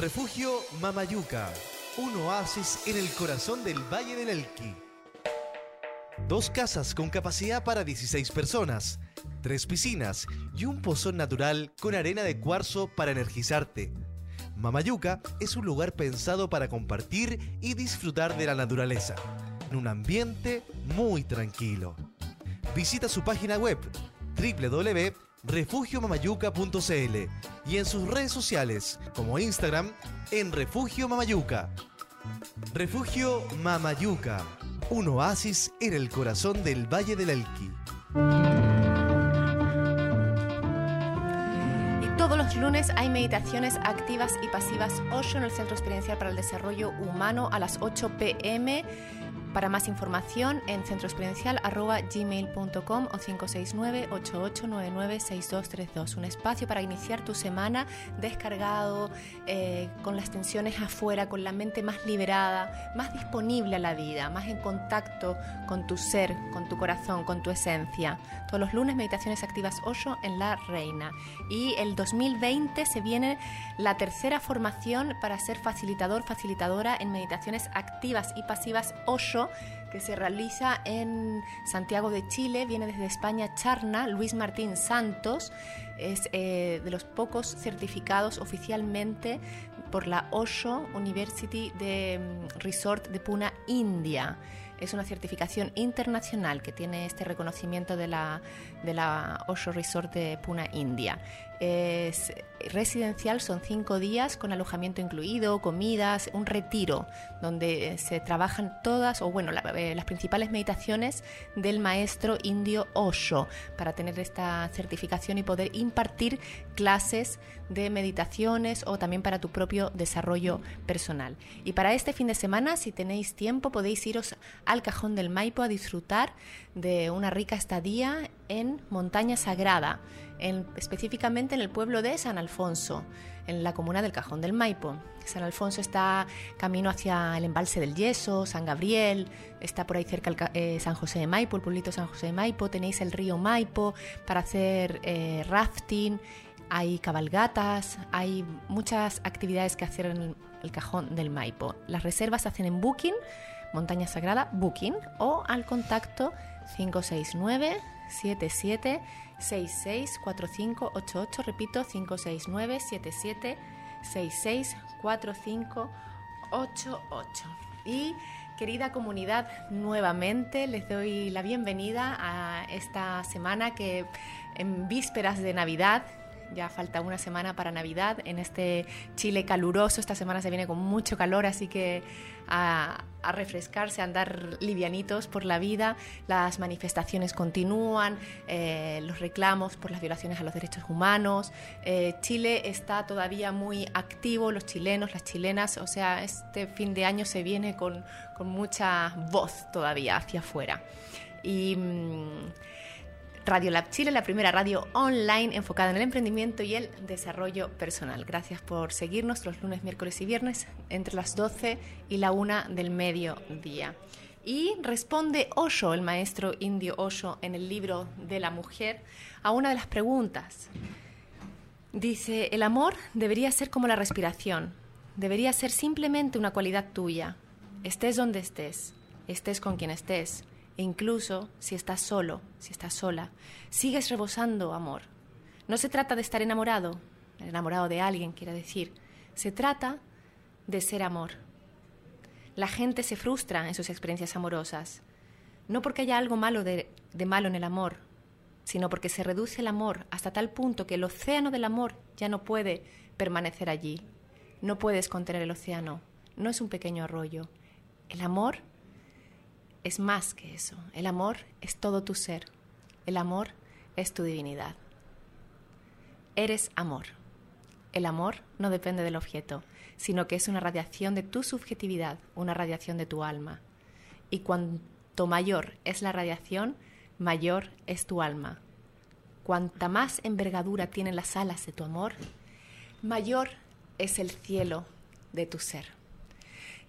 Refugio Mamayuca, un oasis en el corazón del Valle del Elqui. Dos casas con capacidad para 16 personas, tres piscinas y un pozón natural con arena de cuarzo para energizarte. Mamayuca es un lugar pensado para compartir y disfrutar de la naturaleza, en un ambiente muy tranquilo. Visita su página web www.refugiomamayuca.cl y en sus redes sociales como Instagram en Refugio Mamayuca. Refugio Mamayuca, un oasis en el corazón del Valle del Elqui. Y todos los lunes hay meditaciones activas y pasivas 8 en el Centro Experiencial para el Desarrollo Humano a las 8 pm para más información en centroexperiencial.gmail.com o 569-8899-6232. Un espacio para iniciar tu semana descargado, eh, con las tensiones afuera, con la mente más liberada, más disponible a la vida, más en contacto con tu ser, con tu corazón, con tu esencia. Todos los lunes meditaciones activas 8 en La Reina. Y el 2020 se viene la tercera formación para ser facilitador, facilitadora en meditaciones activas y pasivas 8 que se realiza en Santiago de Chile, viene desde España Charna, Luis Martín Santos, es eh, de los pocos certificados oficialmente por la Osho University mm, Resort de Pune, India. Es una certificación internacional que tiene este reconocimiento de la, de la Osho Resort de Pune, India. Es residencial, son cinco días con alojamiento incluido, comidas, un retiro donde se trabajan todas, o bueno, eh, las principales meditaciones del maestro indio Osho para tener esta certificación y poder impartir clases de meditaciones o también para tu propio desarrollo personal. Y para este fin de semana, si tenéis tiempo, podéis iros al Cajón del Maipo a disfrutar de una rica estadía en Montaña Sagrada, específicamente en el pueblo de San Alfonso, en la comuna del Cajón del Maipo. San Alfonso está camino hacia el embalse del Yeso, San Gabriel, está por ahí cerca eh, San José de Maipo, el pueblito San José de Maipo, tenéis el río Maipo para hacer eh, rafting, hay cabalgatas, hay muchas actividades que hacer en el Cajón del Maipo. Las reservas se hacen en Booking Montaña Sagrada Booking o al contacto 569 77 66 4588 repito 569 77 66 4588 y querida comunidad nuevamente les doy la bienvenida a esta semana que en vísperas de Navidad ya falta una semana para Navidad en este Chile caluroso. Esta semana se viene con mucho calor, así que a, refrescarse, a andar livianitos por la vida. Las manifestaciones continúan, eh, los reclamos por las violaciones a los derechos humanos. Eh, Chile está todavía muy activo, los chilenos, las chilenas, o sea, este fin de año se viene con, mucha voz todavía hacia afuera. Y. Mm, Radio Lab Chile, la primera radio online enfocada en el emprendimiento y el desarrollo personal. Gracias por seguirnos los lunes, miércoles y viernes entre las 12 y la 1 del mediodía. Y responde Osho, el maestro indio Osho, en el libro de la mujer, a una de las preguntas. Dice, el amor debería ser como la respiración, debería ser simplemente una cualidad tuya, estés donde estés, estés con quien estés, e incluso si estás solo, si estás sola, sigues rebosando amor. No se trata de estar enamorado, enamorado de alguien, quiero decir. Se trata de ser amor. La gente se frustra en sus experiencias amorosas, no porque haya algo malo de, de malo en el amor, sino porque se reduce el amor hasta tal punto que el océano del amor ya no puede permanecer allí. No puedes contener el océano, no es un pequeño arroyo. El amor es más que eso. El amor es todo tu ser. El amor es tu divinidad. Eres amor. el amor no depende del objeto, sino que es una radiación de tu subjetividad, una radiación de tu alma. Y cuanto mayor es la radiación, mayor es tu alma. Cuanta más envergadura tienen las alas de tu amor, mayor es el cielo de tu ser.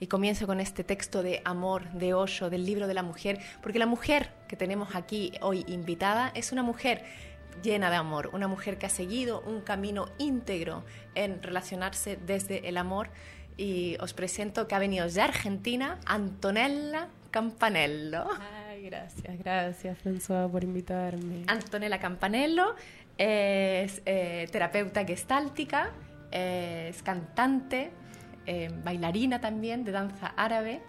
Y comienzo con este texto de amor de Osho, del libro de la mujer, porque la mujer que tenemos aquí hoy invitada es una mujer llena de amor, una mujer que ha seguido un camino íntegro en relacionarse desde el amor. Y os presento que ha venido de Argentina, Antonella Campanello. Ay, gracias, gracias François por invitarme. Antonella Campanello es eh, terapeuta gestáltica, es cantante, eh, bailarina también de danza árabe,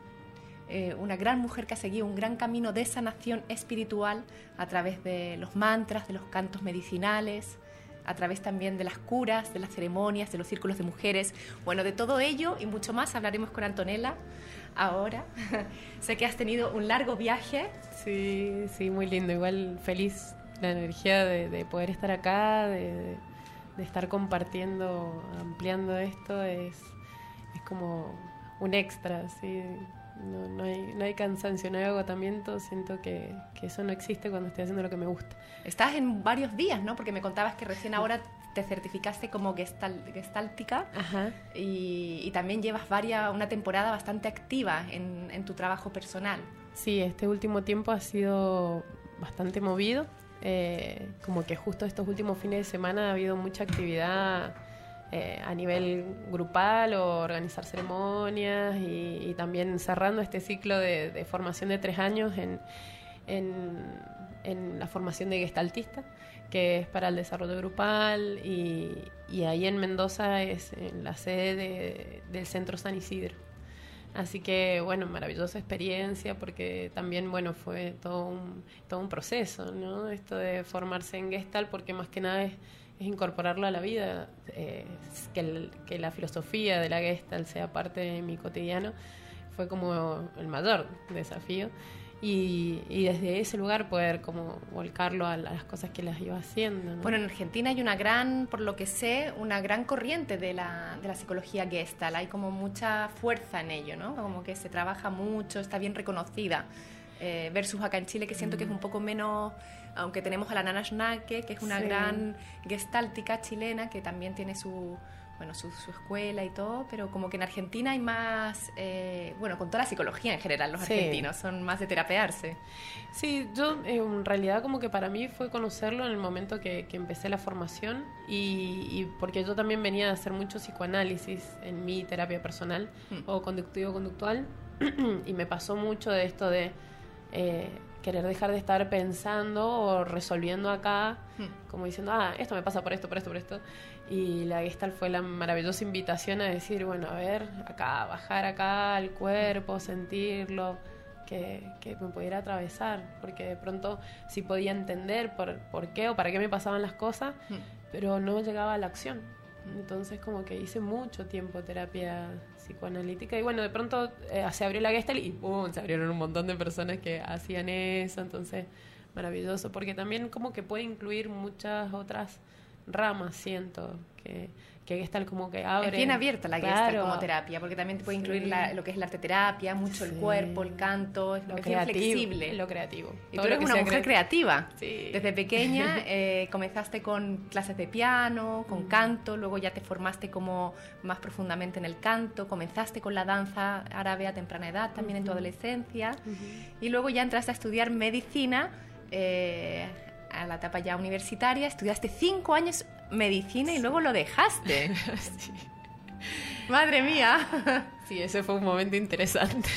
eh, una gran mujer que ha seguido un gran camino de sanación espiritual a través de los mantras, de los cantos medicinales, a través también de las curas, de las ceremonias, de los círculos de mujeres. Bueno, de todo ello y mucho más hablaremos con Antonella ahora. sé que has tenido un largo viaje. Sí, sí, muy lindo. Igual feliz la energía de, poder estar acá, de, de, estar compartiendo, ampliando esto. Es, es como un extra, sí no, no, hay, no hay cansancio, no hay agotamiento, siento que, que, eso no existe cuando estoy haciendo lo que me gusta. Estás en varios días, ¿no? Porque me contabas que recién ahora te certificaste como gestal, gestáltica Y, y, también llevas varias, una temporada bastante activa en, en tu trabajo personal. Sí, este último tiempo ha sido bastante movido. Eh, como que justo estos últimos fines de semana ha habido mucha actividad eh, a nivel grupal o organizar ceremonias y, también cerrando este ciclo de, formación de tres años en, en, la formación de gestaltista, que es para el desarrollo grupal y, ahí en Mendoza es en la sede del Centro San Isidro. Así que, bueno, maravillosa experiencia porque también, bueno, fue todo un, todo un proceso, ¿no? Esto de formarse en Gestalt porque más que nada es es incorporarlo a la vida, eh, que, que, la filosofía de la Gestalt sea parte de mi cotidiano, fue como el mayor desafío. Y, y, desde ese lugar poder como volcarlo a las cosas que las iba haciendo. Bueno, en Argentina hay una gran, por lo que sé, una gran corriente de la, de la psicología Gestalt, hay como mucha fuerza en ello, ¿no? Como que se trabaja mucho, está bien reconocida, eh, versus acá en Chile que siento que es mm. un poco menos aunque tenemos a la Nana Schnake, que es una gran gestáltica chilena que también tiene su, bueno, su, escuela y todo, pero como que en Argentina hay más, eh, bueno, con toda la psicología en general, los argentinos son más de terapearse. Sí, yo en realidad como que para mí fue conocerlo en el momento que, empecé la formación y, porque yo también venía a hacer mucho psicoanálisis en mi terapia personal mm. o conductivo-conductual y me pasó mucho de esto de... Eh, querer dejar de estar pensando o resolviendo acá, hmm. como diciendo, ah, esto me pasa por esto, por esto, por esto. Y la Gestalt fue la maravillosa invitación a decir, bueno, a ver, acá, bajar acá al cuerpo, sentirlo, que, que me pudiera atravesar, porque de pronto sí podía entender por, por qué o para qué me pasaban las cosas, hmm. pero no llegaba a la acción. Entonces como que hice mucho tiempo terapia psicoanalítica y bueno, de pronto eh, se abrió la Gestalt y ¡pum! se abrieron un montón de personas que hacían eso, entonces maravilloso, porque también como que puede incluir muchas otras ramas, siento, que que Gestalt como que abre. Es bien abierta la Gestalt como terapia, porque también te puede incluir lo que es la arte terapia, mucho el cuerpo, el canto, es, lo flexible. Lo creativo. Y tú eres una mujer creativa. Desde pequeña eh, comenzaste con clases de piano, con mm. canto, luego ya te formaste como más profundamente en el canto, comenzaste con la danza árabe a temprana edad, también en tu adolescencia, y luego ya entraste a estudiar medicina. Eh, a la etapa ya universitaria, estudiaste cinco años medicina y luego lo dejaste. Madre mía. Sí, ese fue un momento interesante.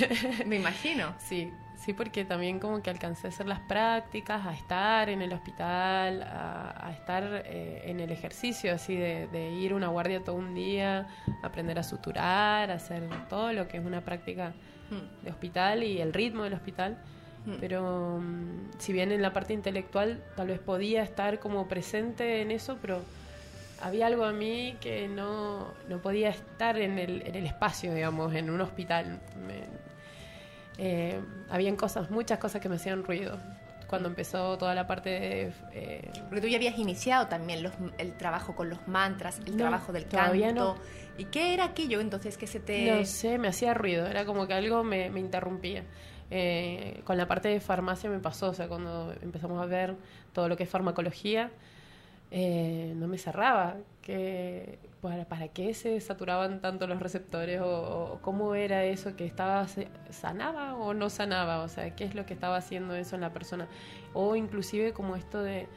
Me imagino. Sí, sí, porque también como que alcancé a hacer las prácticas, a estar en el hospital, a, estar eh, en el ejercicio, así de, de, ir una guardia todo un día, aprender a suturar, hacer todo lo que es una práctica hmm. de hospital y el ritmo del hospital. Pero mm, si bien en la parte intelectual tal vez podía estar como presente en eso, pero había algo a mí que no, no podía estar en el, en el, espacio, digamos, en un hospital. Me, eh, habían cosas, muchas cosas que me hacían ruido. cuando empezó toda la parte de... Eh, Porque tú ya habías iniciado también el trabajo con los mantras, el trabajo del canto. ¿Y qué era aquello entonces que se te...? No sé, me hacía ruido, era como que algo me, me interrumpía. Eh, con la parte de farmacia me pasó, o sea, cuando empezamos a ver todo lo que es farmacología, eh, no me cerraba. Que, para, ¿Para qué se saturaban tanto los receptores? O, cómo era eso que estaba, sanaba o no sanaba? O sea, ¿qué es lo que estaba haciendo eso en la persona? O inclusive como esto de,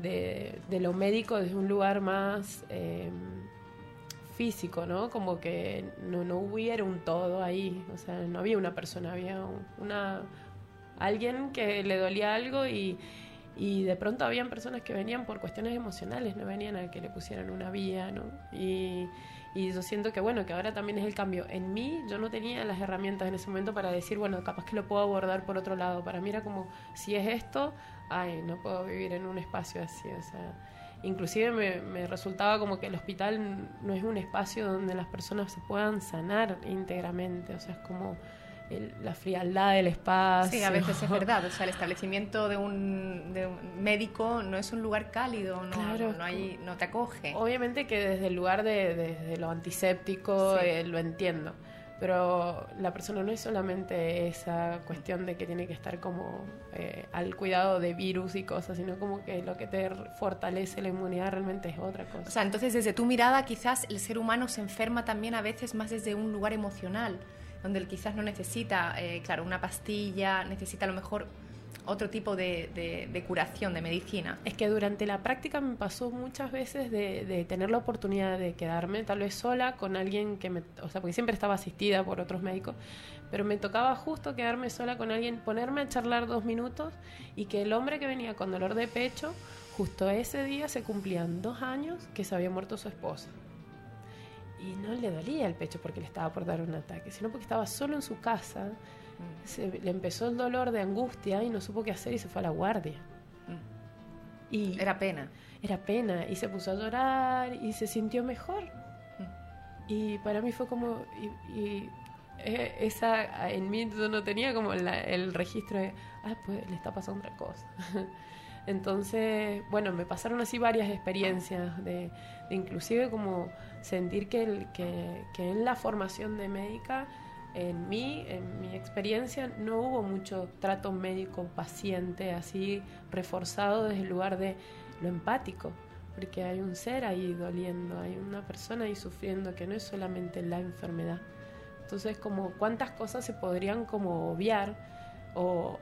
de, lo médico desde un lugar más... Eh, físico, ¿no? Como que no, no hubiera un todo ahí, o sea, no había una persona, había una alguien que le dolía algo y, y de pronto habían personas que venían por cuestiones emocionales, no venían a que le pusieran una vía, ¿no? Y, y yo siento que bueno, que ahora también es el cambio. En mí yo no tenía las herramientas en ese momento para decir, bueno, capaz que lo puedo abordar por otro lado. Para mí era como, si es esto, ay, no puedo vivir en un espacio así, o sea inclusive me, me, resultaba como que el hospital no es un espacio donde las personas se puedan sanar íntegramente, o sea, es como la frialdad del espacio. Sí, a veces es verdad, o sea, el establecimiento de un, de un médico no es un lugar cálido, no, claro, no, hay, no te acoge. Obviamente que desde el lugar de, de, lo antiséptico eh, lo entiendo pero la persona no es solamente esa cuestión de que tiene que estar como eh, al cuidado de virus y cosas, sino como que lo que te fortalece la inmunidad realmente es otra cosa. O sea, entonces desde tu mirada quizás el ser humano se enferma también a veces más desde un lugar emocional, donde él quizás no necesita, eh, claro, una pastilla, necesita a lo mejor otro tipo de, curación, de medicina. Es que durante la práctica me pasó muchas veces de, tener la oportunidad de quedarme tal vez sola con alguien que me, o sea, porque siempre estaba asistida por otros médicos, pero me tocaba justo quedarme sola con alguien, ponerme a charlar dos minutos y que el hombre que venía con dolor de pecho, justo ese día se cumplían dos años que se había muerto su esposa. Y no le dolía el pecho porque le estaba por dar un ataque, sino porque estaba solo en su casa le empezó el dolor de angustia y no supo qué hacer y se fue a la guardia. Mm. Y era pena. Era pena y se puso a llorar y se sintió mejor. Mm. Y para mí fue como... Y, eh, esa en mí yo no tenía como el registro de, ah, pues le está pasando otra cosa. Entonces, bueno, me pasaron así varias experiencias de, inclusive como sentir que, que, que en la formación de médica en mí, en mi experiencia, no hubo mucho trato médico-paciente así reforzado desde el lugar de lo empático, porque hay un ser ahí doliendo, hay una persona ahí sufriendo que no es solamente la enfermedad. Entonces, como cuántas cosas se podrían como obviar o,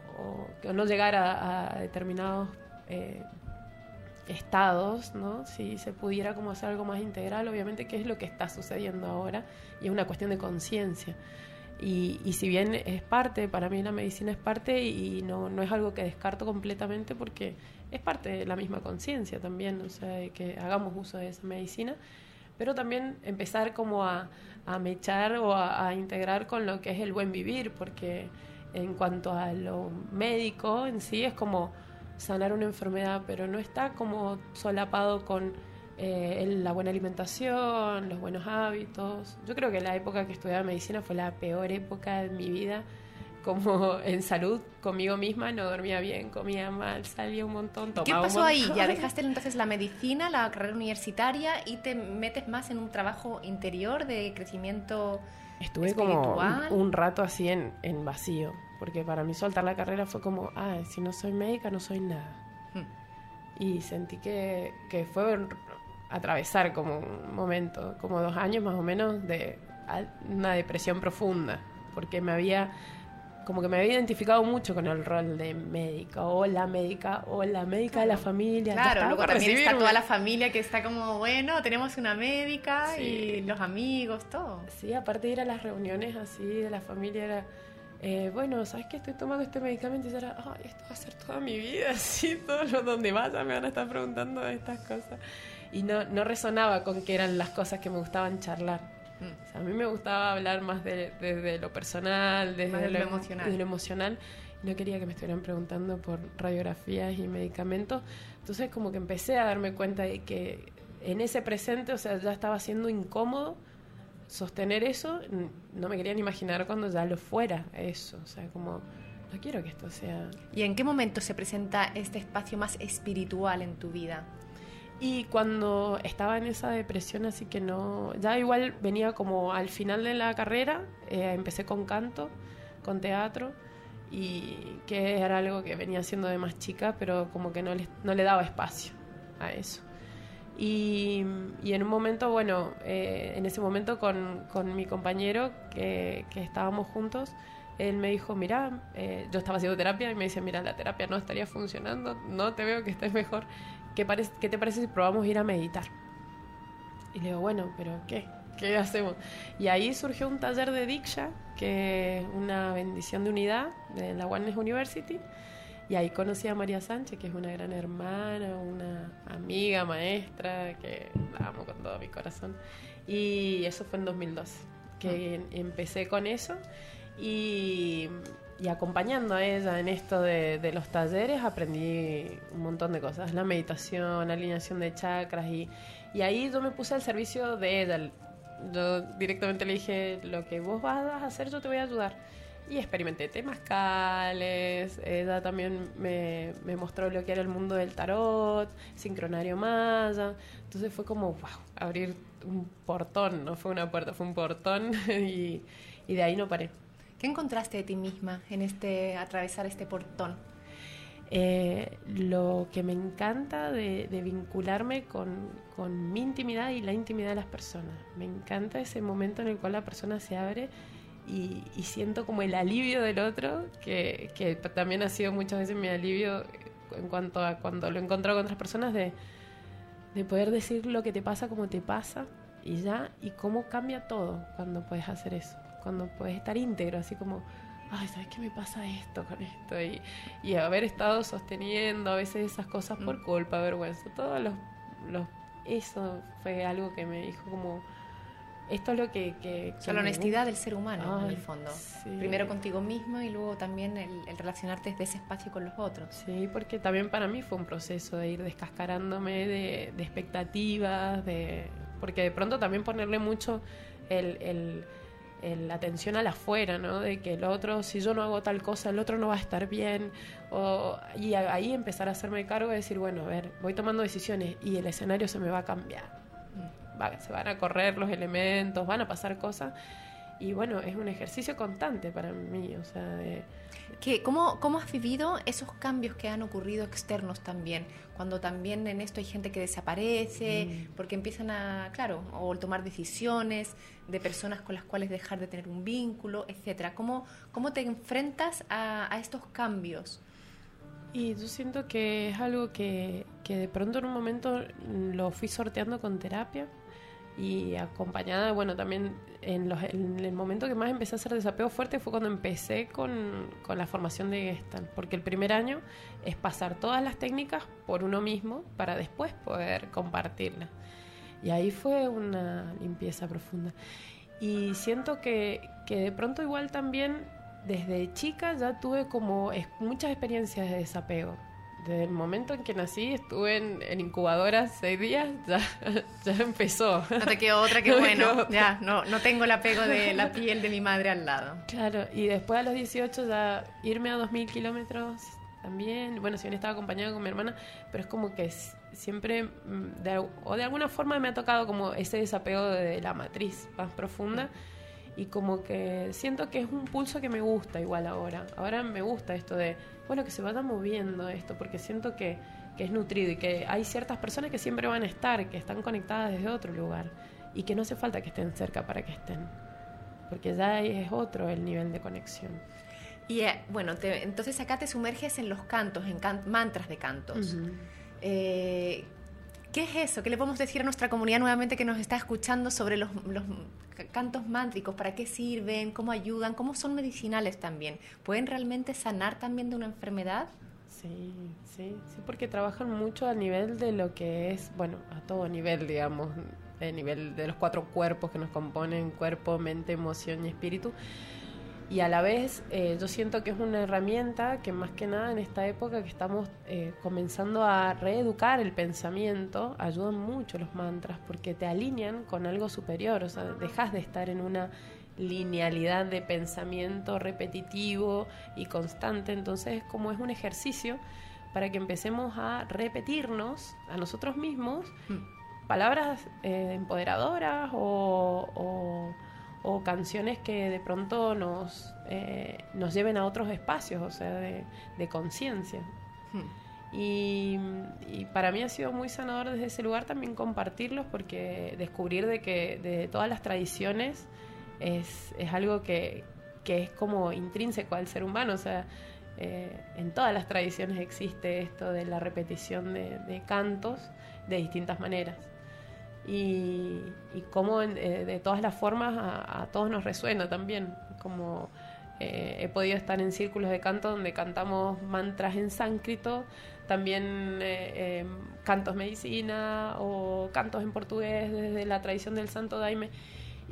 no llegar a, determinados eh, estados. Si se pudiera como hacer algo más integral, obviamente, ¿qué es lo que está sucediendo ahora? Y es una cuestión de conciencia. Y, y, si bien es parte, para mí la medicina es parte y no, no es algo que descarto completamente porque es parte de la misma conciencia también, o sea, que hagamos uso de esa medicina, pero también empezar como a, a mechar o a, integrar con lo que es el buen vivir, porque en cuanto a lo médico en sí es como sanar una enfermedad, pero no está como solapado con eh, la buena alimentación, los buenos hábitos. Yo creo que la época que estudiaba medicina fue la peor época de mi vida, como en salud conmigo misma, no dormía bien, comía mal, salía un montón, tomaba ¿Qué pasó ahí? Ya dejaste entonces la medicina, la carrera universitaria y te metes más en un trabajo interior de crecimiento Estuve como un, rato así en, en vacío, porque para mí soltar la carrera fue como, ah, si no soy médica no soy nada. Hmm. Y sentí que, que fue atravesar como un momento, como dos años más o menos de una depresión profunda, porque me había como que me había identificado mucho con el rol de médica, o la médica, o la médica de la familia. Claro, luego también está toda la familia que está como, bueno, tenemos una médica y los amigos, todo. Sí, aparte de ir a las reuniones así de la familia, era, eh, bueno, ¿sabes que estoy tomando este medicamento? Y era, ay, esto va a ser toda mi vida, así, todo donde vaya me van a estar preguntando estas cosas y no, no resonaba con que eran las cosas que me gustaban charlar. Mm. a mí me gustaba hablar más de, de, lo personal, desde lo, emocional. Desde lo emocional. No quería que me estuvieran preguntando por radiografías y medicamentos. Entonces como que empecé a darme cuenta de que en ese presente, o sea, ya estaba siendo incómodo sostener eso. No me querían imaginar cuando ya lo fuera eso. O sea, como no quiero que esto sea... ¿Y en qué momento se presenta este espacio más espiritual en tu vida? Y cuando estaba en esa depresión, así que no, ya igual venía como al final de la carrera, eh, empecé con canto, con teatro, y que era algo que venía haciendo de más chica, pero como que no le, no le daba espacio a eso. Y, y en un momento, bueno, eh, en ese momento con, con mi compañero que, que, estábamos juntos, él me dijo, mira, eh, yo estaba haciendo terapia y me dice, mira, la terapia no estaría funcionando, no te veo que estés mejor. ¿Qué, ¿qué te parece si probamos ir a meditar? Y le digo, bueno, pero ¿qué? ¿Qué hacemos? Y ahí surgió un taller de Diksha, que es una bendición de unidad de la Oneness University. Y ahí conocí a María Sánchez, que es una gran hermana, una amiga, maestra, que la amo con todo mi corazón. Y eso fue en 2012, que ah. empecé con eso. Y y acompañando a ella en esto de, los talleres aprendí un montón de cosas, la meditación, la alineación de chakras y, y ahí yo me puse al servicio de ella. Yo directamente le dije, lo que vos vas a hacer yo te voy a ayudar. Y experimenté temas cales, ella también me, me mostró lo que era el mundo del tarot, sincronario maya. Entonces fue como, wow, abrir un portón, no fue una puerta, fue un portón y, y de ahí no paré. ¿Qué encontraste de ti misma en este atravesar este portón? Eh, lo que me encanta de, vincularme con, con, mi intimidad y la intimidad de las personas. Me encanta ese momento en el cual la persona se abre y, siento como el alivio del otro, que, que, también ha sido muchas veces mi alivio en cuanto a cuando lo encontrado con otras personas, de, de poder decir lo que te pasa como te pasa y ya, y cómo cambia todo cuando puedes hacer eso cuando puedes estar íntegro, así como, ay, ¿sabes qué me pasa esto con esto? Y, y haber estado sosteniendo a veces esas cosas por mm. culpa, vergüenza, todo los, los, eso fue algo que me dijo como, esto es lo que... que, la honestidad del ser humano, en el fondo. Primero contigo mismo y luego también el, relacionarte desde ese espacio con los otros. Sí, porque también para mí fue un proceso de ir descascarándome de, de expectativas, de porque de pronto también ponerle mucho el, el la atención al afuera, ¿no? De que el otro, si yo no hago tal cosa, el otro no va a estar bien. O, y ahí empezar a hacerme cargo de decir, bueno, a ver, voy tomando decisiones y el escenario se me va a cambiar. se van a correr los elementos, van a pasar cosas. Y bueno, es un ejercicio constante para mí, o sea, de ¿cómo, ¿Cómo has vivido esos cambios que han ocurrido externos también? Cuando también en esto hay gente que desaparece, mm. porque empiezan a, claro, o tomar decisiones de personas con las cuales dejar de tener un vínculo, etcétera. ¿Cómo, cómo te enfrentas a, estos cambios? Y yo siento que es algo que, que de pronto en un momento lo fui sorteando con terapia y acompañada, bueno, también en, el momento que más empecé a hacer desapego fuerte fue cuando empecé con, con, la formación de Gestalt, porque el primer año es pasar todas las técnicas por uno mismo para después poder compartirlas. Y ahí fue una limpieza profunda. Y siento que, que de pronto igual también desde chica ya tuve como muchas experiencias de desapego desde el momento en que nací, estuve en, incubadora seis días, ya, ya empezó. No te quedó otra que bueno, ya, no, no tengo el apego de la piel de mi madre al lado. Claro, y después a los 18 ya irme a 2.000 kilómetros también, bueno, si bien estaba acompañada con mi hermana, pero es como que siempre, mm, de, o de alguna forma me ha tocado como ese desapego de la matriz más profunda y como que siento que es un pulso que me gusta igual ahora. Ahora me gusta esto de, bueno, que se vaya moviendo esto, porque siento que, que es nutrido y que hay ciertas personas que siempre van a estar, que están conectadas desde otro lugar y que no hace falta que estén cerca para que estén, porque ya es otro el nivel de conexión. Y eh, bueno, entonces acá te sumerges en los cantos, en mantras de cantos. ¿Qué es eso? ¿Qué le podemos decir a nuestra comunidad nuevamente que nos está escuchando sobre los, cantos mántricos? ¿Para qué sirven? ¿Cómo ayudan? ¿Cómo son medicinales también? ¿Pueden realmente sanar también de una enfermedad? Sí, sí, sí, porque trabajan mucho a nivel de lo que es, bueno, a todo nivel, digamos, a nivel de los cuatro cuerpos que nos componen, cuerpo, mente, emoción y espíritu y a la vez eh, yo siento que es una herramienta que más que nada en esta época que estamos eh, comenzando a reeducar el pensamiento, ayudan mucho los mantras porque te alinean con algo superior, o sea, dejas de estar en una linealidad de pensamiento repetitivo y constante. Entonces, como es un ejercicio para que empecemos a repetirnos a nosotros mismos mm. palabras eh, empoderadoras o, canciones que de pronto nos, eh, nos lleven a otros espacios, o sea, de, conciencia. Mm. Y, para mí ha sido muy sanador desde ese lugar también compartirlos porque descubrir de que de todas las tradiciones es, es algo que, que, es como intrínseco al ser humano. O sea, eh, en todas las tradiciones existe esto de la repetición de, cantos de distintas maneras. Y, y cómo eh, de todas las formas a, todos nos resuena también. Como eh, he podido estar en círculos de canto donde cantamos mantras en sánscrito también eh, em, cantos medicina o cantos en portugués desde la tradición del santo daime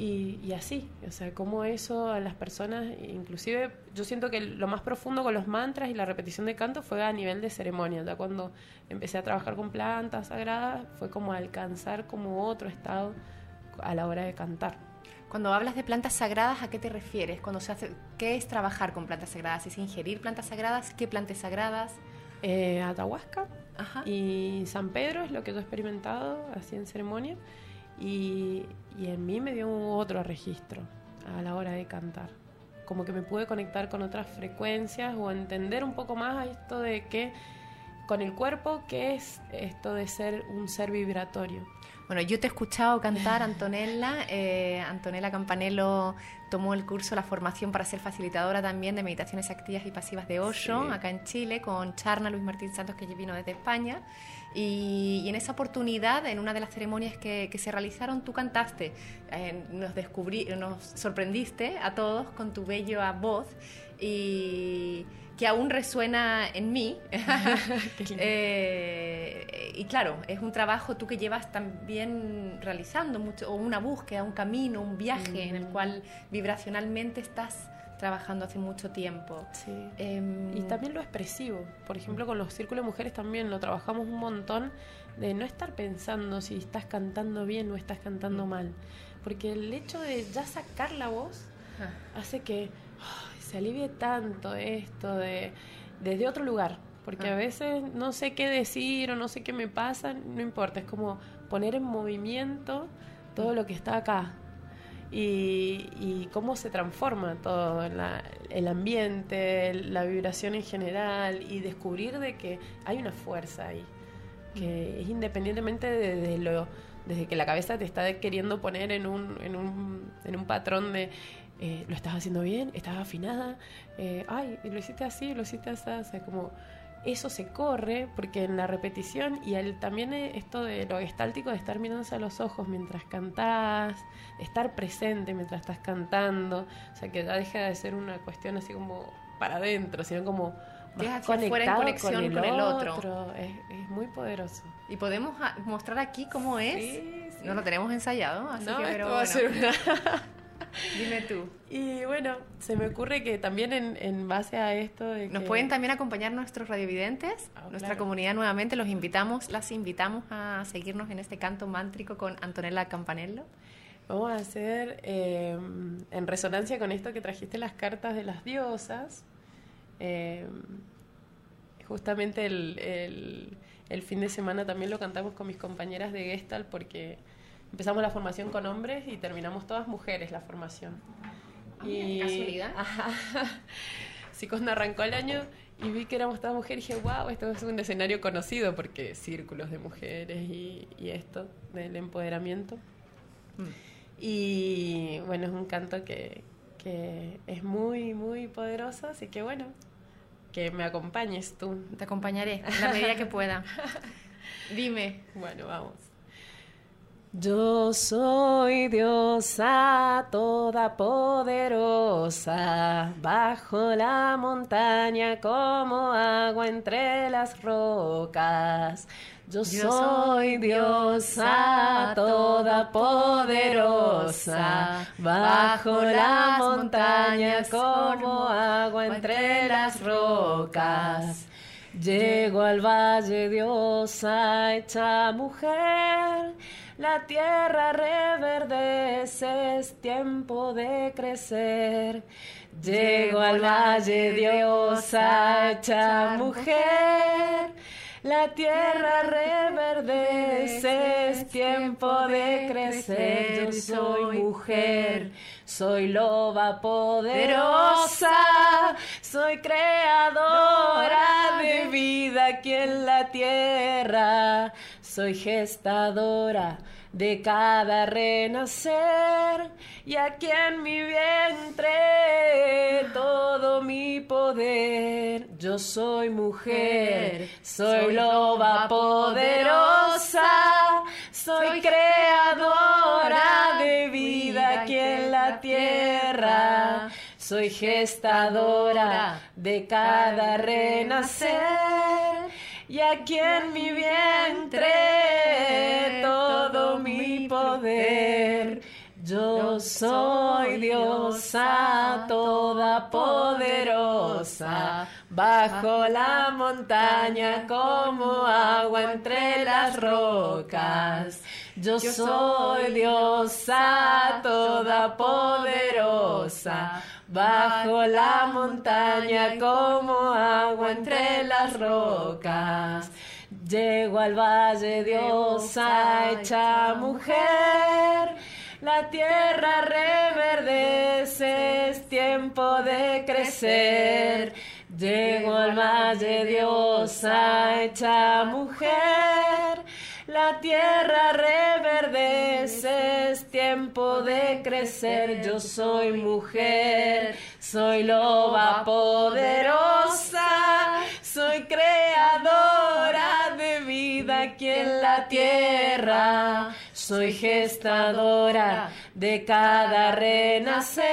y, así, o sea, como eso a las personas, inclusive yo siento que lo más profundo con los mantras y la repetición de canto fue a nivel de ceremonia, ya cuando empecé a trabajar con plantas sagradas fue como alcanzar como otro estado a la hora de cantar. Cuando hablas de plantas sagradas, ¿a qué te refieres? Cuando se hace, ¿Qué es trabajar con plantas sagradas? ¿Es ingerir plantas sagradas? ¿Qué plantas sagradas? Eh, Atahuasca y San Pedro es lo que yo he experimentado así en ceremonia y, en mí me dio otro registro a la hora de cantar. Como que me pude conectar con otras frecuencias o entender un poco más a esto de que con el cuerpo, ¿qué es esto de ser un ser vibratorio? Bueno, yo te he escuchado cantar, Antonella. Eh, Antonella Campanello tomó el curso, la formación para ser facilitadora también de meditaciones activas y pasivas de Osho, acá en Chile, con Charna Luis Martín Santos, que vino desde España. Y, en esa oportunidad, en una de las ceremonias que, se realizaron, tú cantaste, eh, nos, descubrí, nos sorprendiste a todos con tu bella voz y que aún resuena en mí. Eh, y claro, es un trabajo tú que llevas también realizando mucho, o una búsqueda, un camino, un viaje en el mm. cual vibracionalmente estás trabajando hace mucho tiempo. Sí. Em, y también lo expresivo. Por ejemplo, con los círculos de mujeres también lo trabajamos un montón de no estar pensando si estás cantando bien o estás cantando mm. mal. Porque el hecho de ya sacar la voz ah. hace que se alivie tanto esto de desde otro lugar. Porque a ah. veces no sé qué decir o no sé qué me pasa, no importa, es como poner en movimiento todo lo que está acá y, cómo se transforma todo, el ambiente, la vibración en general y descubrir de que hay una fuerza ahí, que es independientemente de, lo, desde que la cabeza te está queriendo poner en un, en un, en un patrón de eh, lo estás haciendo bien, estás afinada, eh, ay, lo hiciste así, lo hiciste así, o sea, como eso se corre porque en la repetición y el, también esto de lo gestáltico de estar mirándose a los ojos mientras cantás, estar presente mientras estás cantando, o sea que ya deja de ser una cuestión así como para adentro, sino como más conectado conexión con el, otro. Es, muy poderoso. Y podemos mostrar aquí cómo es. No lo tenemos ensayado, así que pero va a ser una... Dime tú. Y bueno, se me ocurre que también en, base a esto... Nos pueden también acompañar nuestros radiovidentes, ah, nuestra comunidad nuevamente, los invitamos, las invitamos a seguirnos en este canto mántrico con Antonella Campanello. Vamos a hacer, em, en resonancia con esto que trajiste las cartas de las diosas, em, justamente el, el fin de semana también lo cantamos con mis compañeras de Gestalt porque empezamos la formación con hombres y terminamos todas mujeres la formación. Ah, y casualidad. Sí, cuando arrancó el año y vi que éramos todas mujeres, dije, wow, esto es un escenario conocido porque círculos de mujeres y, esto del empoderamiento. Mm. Y bueno, es un canto que, que es muy, muy poderoso, así que bueno, que me acompañes tú. Te acompañaré en la medida que pueda. Dime. Bueno, vamos. Yo soy diosa todopoderosa, bajo la montaña como agua entre las rocas. Yo, soy diosa todopoderosa, bajo la montaña como agua entre las rocas. Llego al valle diosa hecha mujer La tierra reverdece, es tiempo de crecer. Llego al valle diosa hecha mujer. La tierra reverdece, es tiempo de crecer. Yo soy mujer, soy loba poderosa, soy creadora de vida aquí en la tierra, soy gestadora de cada renacer y aquí en mi vientre todo mi poder. Yo soy mujer, soy loba poderosa, soy creadora de vida aquí en la tierra. Soy gestadora de cada renacer y aquí en mi vientre todo mi poder. Yo soy diosa toda poderosa, bajo la montaña como agua entre las rocas. Yo soy diosa toda poderosa, bajo la montaña como agua entre las rocas. Llego al valle diosa hecha mujer. La tierra reverdece, es tiempo de crecer. Llego al valle diosa hecha mujer. La tierra reverdece, es tiempo de crecer. Yo soy mujer, soy loba poderosa, soy creadora de vida aquí en la tierra. Soy gestadora de cada renacer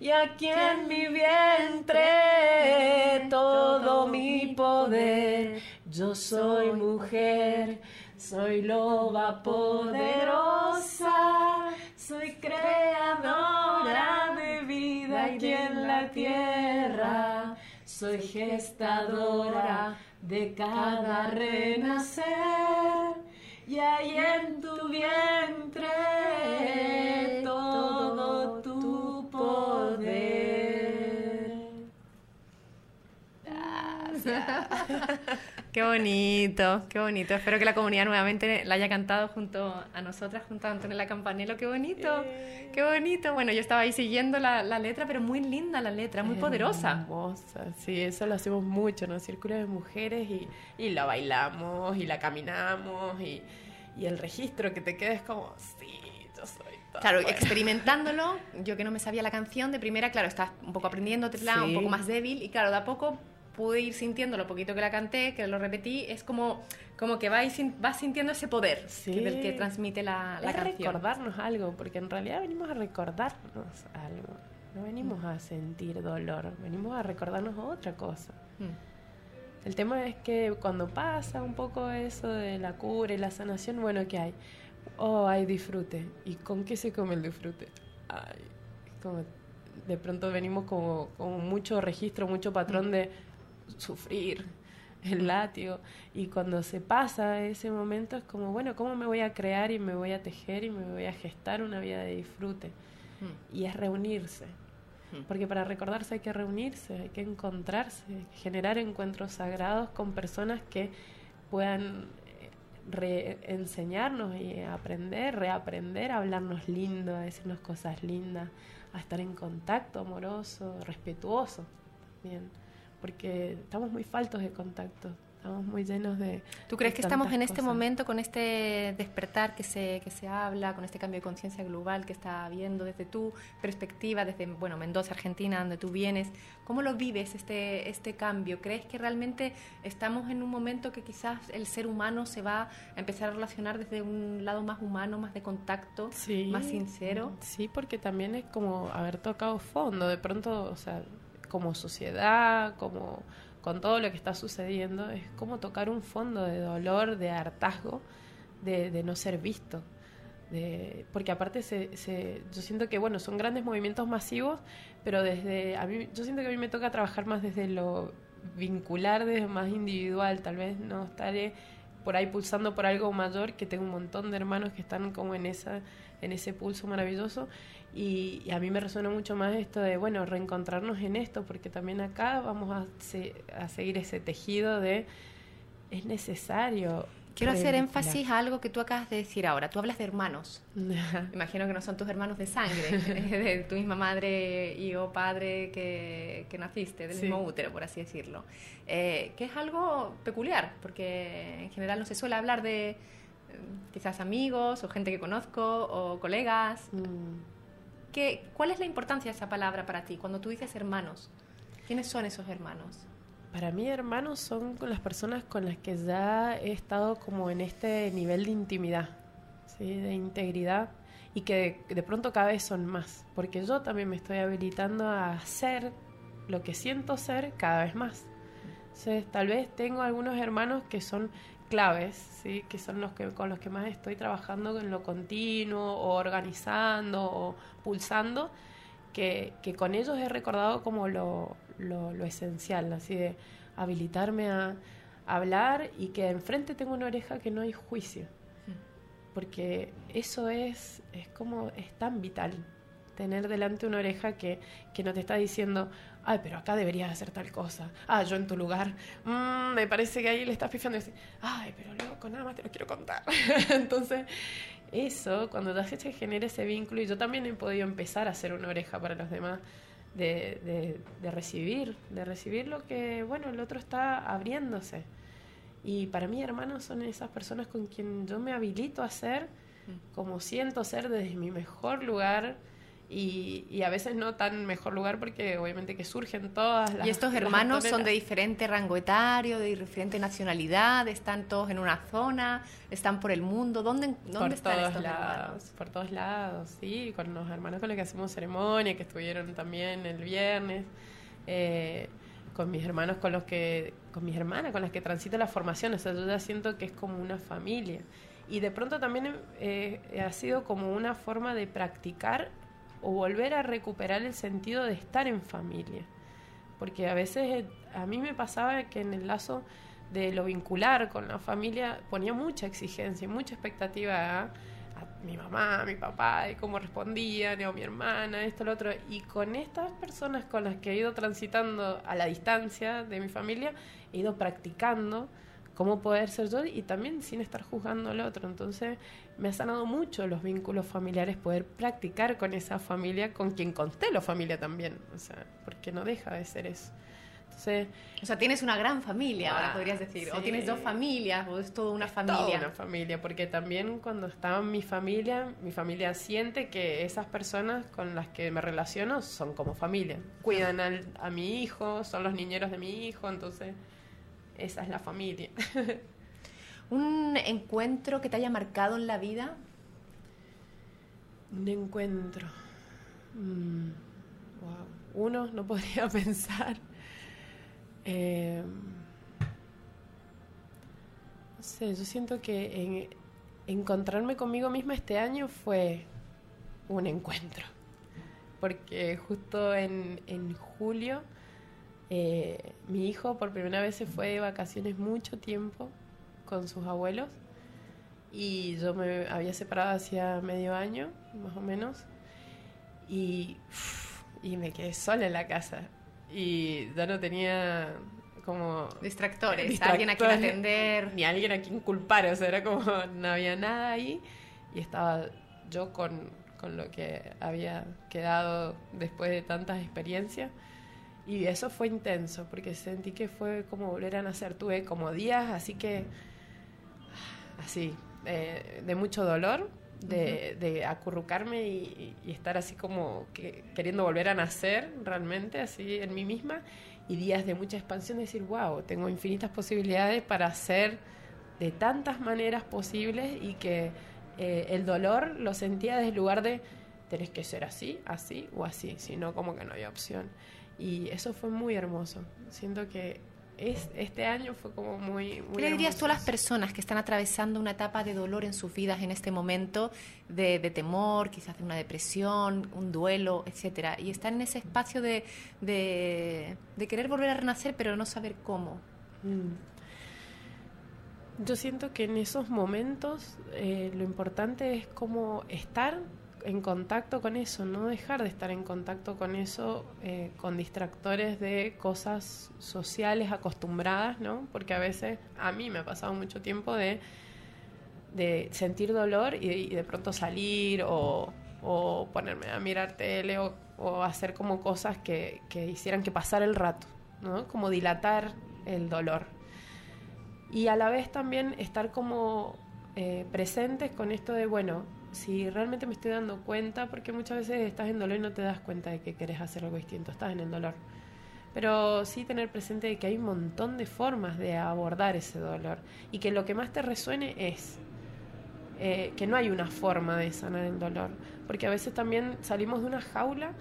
y aquí en mi vientre todo mi poder. Yo soy mujer, soy loba poderosa, soy creadora de vida aquí en la tierra, soy gestadora de cada renacer y ahí en tu vientre todo tu poder. Qué bonito, qué bonito. Espero que la comunidad nuevamente la haya cantado junto a nosotras, junto a Antonella Campanello. Qué bonito, qué bonito. Bueno, yo estaba ahí siguiendo la, la letra, pero muy linda la letra, muy poderosa. Hermosa, sí, eso lo hacemos mucho, ¿no? Círculo de mujeres y, y la bailamos y la caminamos y, y el registro que te queda es como, sí, yo soy Claro, experimentándolo, yo que no me sabía la canción de primera, claro, estás un poco aprendiéndotela, Sí. un poco más débil, y claro, de a poco pude ir sintiendo lo poquito que la canté, que lo repetí, es como, como que vas, vas sintiendo ese poder Sí. que- del que transmite la, la es canción. recordarnos algo, porque en realidad venimos a recordarnos algo. No venimos a sentir dolor, venimos a recordarnos otra cosa. Mm. El tema es que cuando pasa un poco eso de la cura y la sanación, bueno, ¿qué hay? Oh, hay disfrute. ¿Y con qué se come el disfrute? Ay, como de pronto venimos como con mucho registro, mucho patrón de sufrir, el látigo. Y cuando se pasa ese momento es como, bueno, ¿cómo me voy a crear y me voy a tejer y me voy a gestar una vida de disfrute? Mm. Y es reunirse. Mm. Porque para recordarse hay que reunirse, hay que encontrarse, hay que generar encuentros sagrados con personas que puedan eh, reenseñarnos y aprender, reaprender a hablarnos lindo, a decirnos cosas lindas, a estar en contacto amoroso, respetuoso también. Porque estamos muy faltos de contacto, estamos muy llenos de... ¿Tú crees de que estamos en este cosas. momento con este despertar que se, que se habla, con este cambio de conciencia global que está habiendo desde tu perspectiva, desde bueno, Mendoza, Argentina, donde tú vienes? ¿Cómo lo vives este, este cambio? ¿Crees que realmente estamos en un momento que quizás el ser humano se va a empezar a relacionar desde un lado más humano, más de contacto, Sí. más sincero? Sí, porque también es como haber tocado fondo, de pronto, o sea, como sociedad, como con todo lo que está sucediendo, es como tocar un fondo de dolor, de hartazgo, de, de no ser visto. De, porque aparte se, se, yo siento que bueno son grandes movimientos masivos pero desde a mí yo siento que a mí me toca trabajar más desde lo vincular desde más individual tal vez no estaré por ahí pulsando por algo mayor, que tengo un montón de hermanos que están como en, esa, en ese pulso maravilloso. Y, a mí me resuena mucho más esto de, bueno, reencontrarnos en esto, porque también acá vamos a, a seguir ese tejido de, es necesario Quiero hacer énfasis a algo que tú acabas de decir ahora. Tú hablas de hermanos. Imagino que no son tus hermanos de sangre, de tu misma madre y o padre que, que naciste, del mismo útero, por así decirlo. Eh, que es algo peculiar, porque en general no se suele hablar de eh, quizás amigos o gente que conozco o colegas. Mm. ¿Qué, ¿Cuál es la importancia de esa palabra para ti cuando tú dices hermanos? ¿Quiénes son esos hermanos? Para mí hermanos son las personas con las que ya he estado como en este nivel de intimidad, ¿sí? de integridad y que de, pronto cada vez son más, porque yo también me estoy habilitando a ser lo que siento ser cada vez más. Entonces, tal vez tengo algunos hermanos que son claves, ¿sí? que son los que, con los que más estoy trabajando en lo continuo o organizando o pulsando, que, que con ellos he recordado como lo, lo, esencial, así de habilitarme a, hablar y que enfrente tengo una oreja que no hay juicio. Porque eso es, es como, es tan vital. Tener delante una oreja que, que no te está diciendo, ay, pero acá deberías hacer tal cosa. Ah, yo en tu lugar, mm, me parece que ahí le estás pifiando. Y ay, pero loco, nada más te lo quiero contar. Entonces, eso, cuando te que genera ese vínculo, y yo también he podido empezar a ser una oreja para los demás, de, de, recibir, de recibir lo que, bueno, el otro está abriéndose. Y para mí, hermanos, son esas personas con quien yo me habilito a ser mm. como siento ser desde mi mejor lugar, y, a veces no tan mejor lugar porque obviamente que surgen todas las... ¿Y estos hermanos son de diferente rango etario, de diferente nacionalidad? ¿Están todos en una zona? ¿Están por el mundo? ¿Dónde, dónde están estos lados, Por todos lados, sí, con los hermanos con los que hacemos ceremonia, que estuvieron también el viernes. Eh, con mis hermanos con los que con mis hermanas con las que transito la formación o sea yo ya siento que es como una familia y de pronto también eh, ha sido como una forma de practicar o volver a recuperar el sentido de estar en familia. Porque a veces eh, a mí me pasaba que en el lazo de lo vincular con la familia ponía mucha exigencia y mucha expectativa a, mi mamá, a mi papá, de cómo respondían, o mi hermana, esto, lo otro. Y con estas personas con las que he ido transitando a la distancia de mi familia, he ido practicando cómo poder ser yo y también sin estar juzgando al otro. Entonces me ha sanado mucho los vínculos familiares, poder practicar con esa familia, con quien conté la familia también, o sea, porque no deja de ser eso. Entonces, o sea, tienes una gran familia, ahora podrías decir, o tienes dos familias, o es toda una familia. Toda una familia, porque también cuando estaba en mi familia, mi familia siente que esas personas con las que me relaciono son como familia. Cuidan al, a mi hijo, son los niñeros de mi hijo, entonces esa es la familia. ¿Un encuentro que te haya marcado en la vida? Un encuentro. Mm, Uno no podría pensar. Eh, no sé, yo siento que encontrarme conmigo misma este año fue un encuentro. Porque justo en, en julio eh, mi hijo por primera vez se fue de vacaciones mucho tiempo con sus abuelos y yo me había separado hacía medio año, más o menos, y, y me quedé sola en la casa. Y ya no tenía como distractores, alguien a quien atender, ni alguien a quien culpar, o sea, era como no había nada ahí. Y estaba yo con, con lo que había quedado después de tantas experiencias y eso fue intenso, porque sentí que fue como volver a nacer. Tuve como días, así que, así, eh, de mucho dolor, de, acurrucarme y, estar así como que, queriendo volver a nacer realmente, así en mí misma. Y días de mucha expansión, de decir, wow, tengo infinitas posibilidades para hacer de tantas maneras posibles y que eh, el dolor lo sentía desde el lugar de tenés que ser así, así o así, sino como que no hay opción. Y eso fue muy hermoso. Siento que es, este año fue como muy... muy ¿Qué le dirías tú a las personas que están atravesando una etapa de dolor en sus vidas en este momento, de, temor, quizás de una depresión, un duelo, etcétera, y están en ese espacio de, de, querer volver a renacer pero no saber cómo? Mm. Yo siento que en esos momentos eh, lo importante es como estar en contacto con eso, no dejar de estar en contacto con eso, eh, con distractores de cosas sociales acostumbradas, ¿no? Porque a veces, a mí me ha pasado mucho tiempo de, de sentir dolor y, de pronto salir o, ponerme a mirar tele o, hacer como cosas que, que hicieran que pasara el rato, ¿no? Como dilatar el dolor. Y a la vez también estar como eh, presentes con esto de, bueno, si realmente me estoy dando cuenta, porque muchas veces estás en dolor y no te das cuenta de que querés hacer algo distinto, estás en el dolor. Pero sí tener presente de que hay un montón de formas de abordar ese dolor y que lo que más te resuene es eh, que no hay una forma de sanar el dolor, porque a veces también salimos de una jaula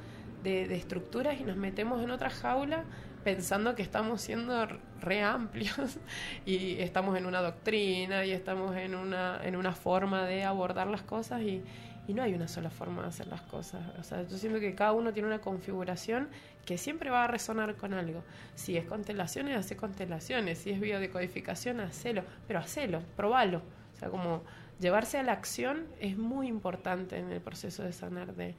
de, de estructuras y nos metemos en otra jaula pensando que estamos siendo re amplios y estamos en una doctrina y estamos en una, en una forma de abordar las cosas y, y no hay una sola forma de hacer las cosas. O sea, yo siento que cada uno tiene una configuración que siempre va a resonar con algo. Si es constelaciones, hace constelaciones. Si es biodecodificación, hacelo. Pero hacelo, probalo. O sea, como llevarse a la acción es muy importante en el proceso de sanar, de,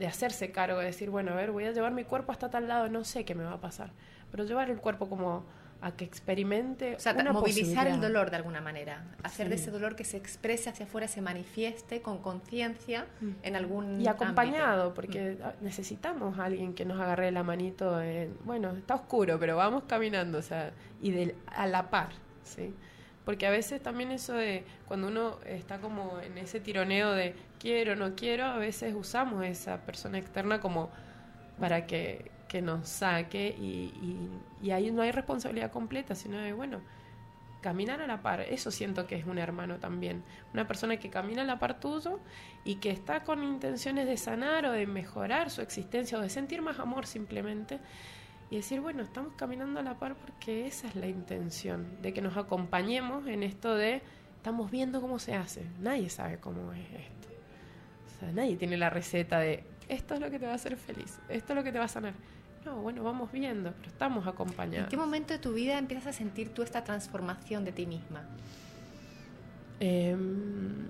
de hacerse cargo, de decir, bueno, a ver, voy a llevar mi cuerpo hasta tal lado, no sé qué me va a pasar, pero llevar el cuerpo como a que experimente. O sea, movilizar el dolor de alguna manera, hacer de ese dolor que se exprese hacia afuera, se manifieste con conciencia mm. en algún. Y acompañado, porque mm. necesitamos a alguien que nos agarre la manito. En, bueno, está oscuro, pero vamos caminando, o sea, y de, a la par, ¿sí? Porque a veces también eso de cuando uno está como en ese tironeo de quiero, no quiero, a veces usamos esa persona externa como para que, nos saque y, y, ahí no hay responsabilidad completa, sino de, bueno, caminar a la par, eso siento que es un hermano también, una persona que camina a la par tuyo y que está con intenciones de sanar o de mejorar su existencia o de sentir más amor simplemente y decir, bueno, estamos caminando a la par porque esa es la intención, de que nos acompañemos en esto de, estamos viendo cómo se hace, nadie sabe cómo es esto. O sea, nadie tiene la receta de, esto es lo que te va a hacer feliz, esto es lo que te va a sanar. No, bueno, vamos viendo, pero estamos acompañados. ¿En qué momento de tu vida empiezas a sentir tú esta transformación de ti misma? Em,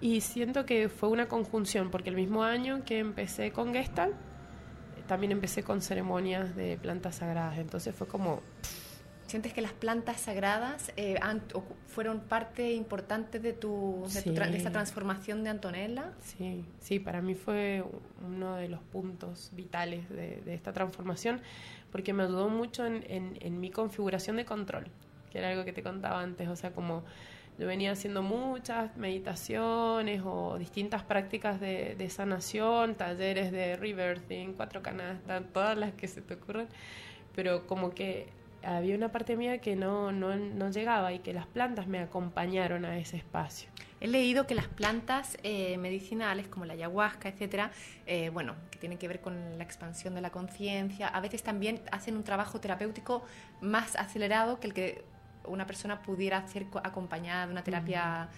y siento que fue una conjunción, porque el mismo año que empecé con Gestalt, también empecé con ceremonias de plantas sagradas, entonces fue como... ¿Sientes que las plantas sagradas eh, fueron parte importante de, tu, de, esta transformación de Antonella? Sí, sí, para mí fue uno de los puntos vitales de, esta transformación, porque me ayudó mucho en, en mi configuración de control, que era algo que te contaba antes, o sea, como yo venía haciendo muchas meditaciones o distintas prácticas de, sanación, talleres de rebirthing, cuatro canastas, todas las que se te ocurran, pero como que había una parte mía que no, no, no llegaba y que las plantas me acompañaron a ese espacio. He leído que las plantas eh, medicinales como la ayahuasca, etcétera, eh, bueno, que tienen que ver con la expansión de la conciencia, a veces también hacen un trabajo terapéutico más acelerado que el que una persona pudiera ser acompañada de una terapia,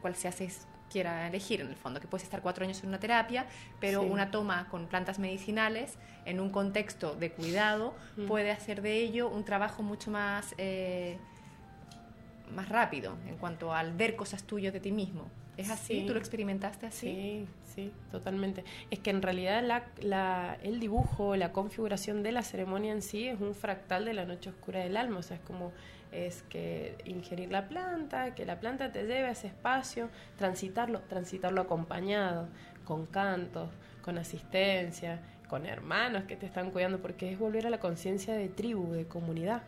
cual se hace quiera elegir en el fondo, que puedes estar cuatro años en una terapia, pero una toma con plantas medicinales en un contexto de cuidado puede hacer de ello un trabajo mucho más, eh, más rápido en cuanto al ver cosas tuyas de ti mismo. ¿Es así? ¿Tú lo experimentaste así? Sí, sí, totalmente. Es que en realidad la, la, el dibujo, la configuración de la ceremonia en sí es un fractal de la noche oscura del alma, o sea, es como es que ingerir la planta, que la planta te lleve a ese espacio, transitarlo, transitarlo acompañado, con cantos, con asistencia, con hermanos que te están cuidando, porque es volver a la conciencia de tribu, de comunidad.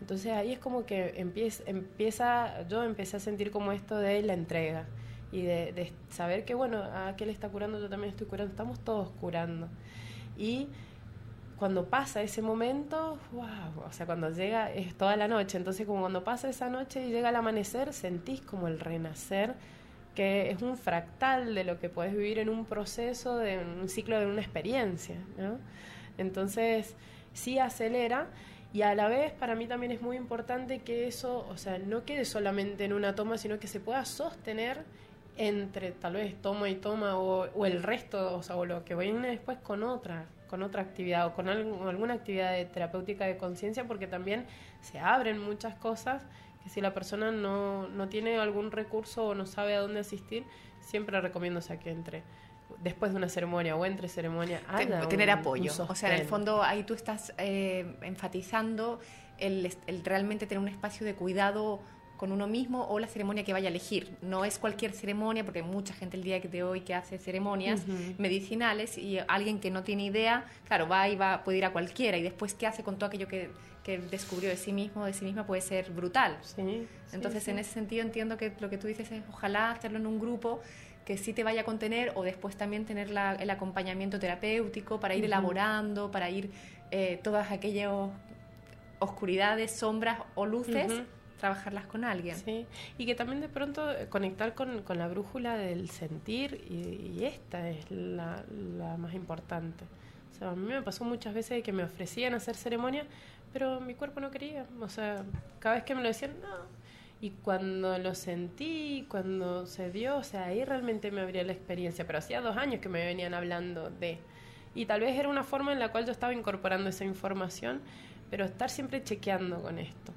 Entonces ahí es como que empieza, yo empecé a sentir como esto de la entrega y de, saber que, bueno, a aquel está curando, yo también estoy curando, estamos todos curando. Y cuando pasa ese momento, wow, o sea, cuando llega es toda la noche, entonces como cuando pasa esa noche y llega el amanecer, sentís como el renacer, que es un fractal de lo que puedes vivir en un proceso, de un ciclo de una experiencia, ¿no? Entonces, sí acelera y a la vez para mí también es muy importante que eso, o sea, no quede solamente en una toma, sino que se pueda sostener entre tal vez toma y toma o, o el resto, o sea, o lo que viene después con otra, con otra actividad o con alguna actividad de terapéutica de conciencia, porque también se abren muchas cosas que si la persona no, no tiene algún recurso o no sabe a dónde asistir, siempre recomiendo sea, que entre después de una ceremonia o entre ceremonia, tener apoyo. o sea, en el fondo ahí tú estás eh, enfatizando el, el, realmente tener un espacio de cuidado con uno mismo o la ceremonia que vaya a elegir. No es cualquier ceremonia, porque hay mucha gente el día de hoy que hace ceremonias medicinales y alguien que no tiene idea, claro, va y va, puede ir a cualquiera. Y después qué hace con todo aquello que, que descubrió de sí mismo, de sí misma, puede ser brutal. Entonces, en ese sentido entiendo que lo que tú dices es ojalá hacerlo en un grupo que sí te vaya a contener o después también tener el acompañamiento terapéutico para ir elaborando, para ir eh, todas aquellas oscuridades, sombras o luces trabajarlas con alguien. Sí, y que también de pronto eh, conectar con, con la brújula del sentir y, esta es la, la, más importante. O sea, a mí me pasó muchas veces que me ofrecían hacer ceremonia, pero mi cuerpo no quería. O sea, cada vez que me lo decían, no. Y cuando lo sentí, cuando se dio, o sea, ahí realmente me abría la experiencia. Pero hacía dos años que me venían hablando de... Y tal vez era una forma en la cual yo estaba incorporando esa información, pero estar siempre chequeando con esto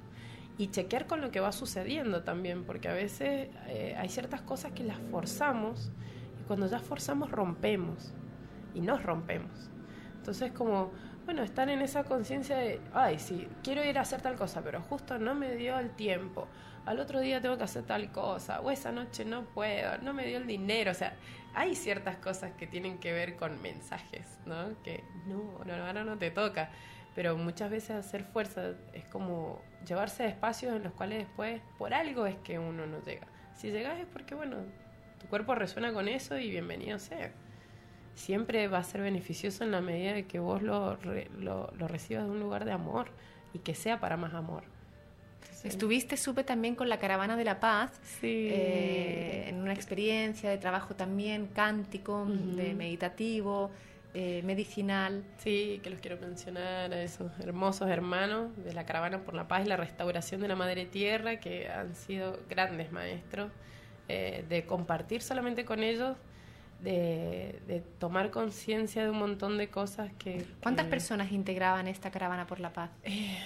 y chequear con lo que va sucediendo también, porque a veces eh, hay ciertas cosas que las forzamos y cuando ya forzamos rompemos y nos rompemos. Entonces como, bueno, estar en esa conciencia de, ay, sí, quiero ir a hacer tal cosa, pero justo no me dio el tiempo, al otro día tengo que hacer tal cosa, o esa noche no puedo, no me dio el dinero, o sea, hay ciertas cosas que tienen que ver con mensajes, ¿no? Que no, no, ahora no te toca pero muchas veces hacer fuerza es como llevarse a espacios en los cuales después, por algo es que uno no llega. Si llegas es porque, bueno, tu cuerpo resuena con eso y bienvenido sea. Siempre va a ser beneficioso en la medida de que vos lo, lo, recibas de un lugar de amor y que sea para más amor. Estuviste, supe también con la Caravana de la Paz, eh, en una experiencia de trabajo también cántico, de meditativo, eh, medicinal. Sí, que los quiero mencionar a esos hermosos hermanos de la Caravana por la Paz y la restauración de la Madre Tierra, que han sido grandes maestros, eh, de compartir solamente con ellos, de, tomar conciencia de un montón de cosas que... ¿Cuántas personas integraban esta Caravana por la Paz? Eh,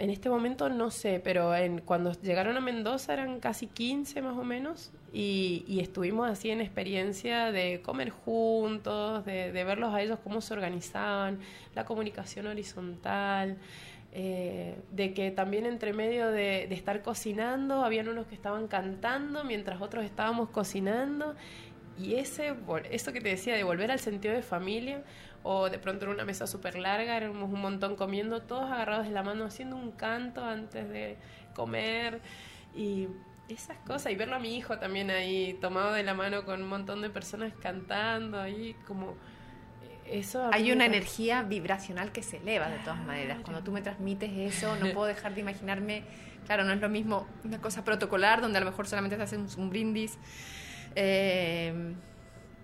en este momento no sé, pero en, cuando llegaron a Mendoza eran casi 15 más o menos y, estuvimos así en experiencia de comer juntos, de, verlos a ellos cómo se organizaban, la comunicación horizontal. Eh, de que también entre medio de, de, estar cocinando, habían unos que estaban cantando mientras otros estábamos cocinando. Y ese, eso que te decía de volver al sentido de familia, o de pronto en una mesa súper larga, éramos un montón comiendo, todos agarrados de la mano, haciendo un canto antes de comer y esas cosas, y verlo a mi hijo también ahí tomado de la mano con un montón de personas cantando, ahí como... Eh, eso Hay una energía vibracional que se eleva de todas maneras. Cuando tú me transmites eso, no puedo dejar de imaginarme, claro, no es lo mismo una cosa protocolar donde a lo mejor solamente se hace un, un brindis. Eh,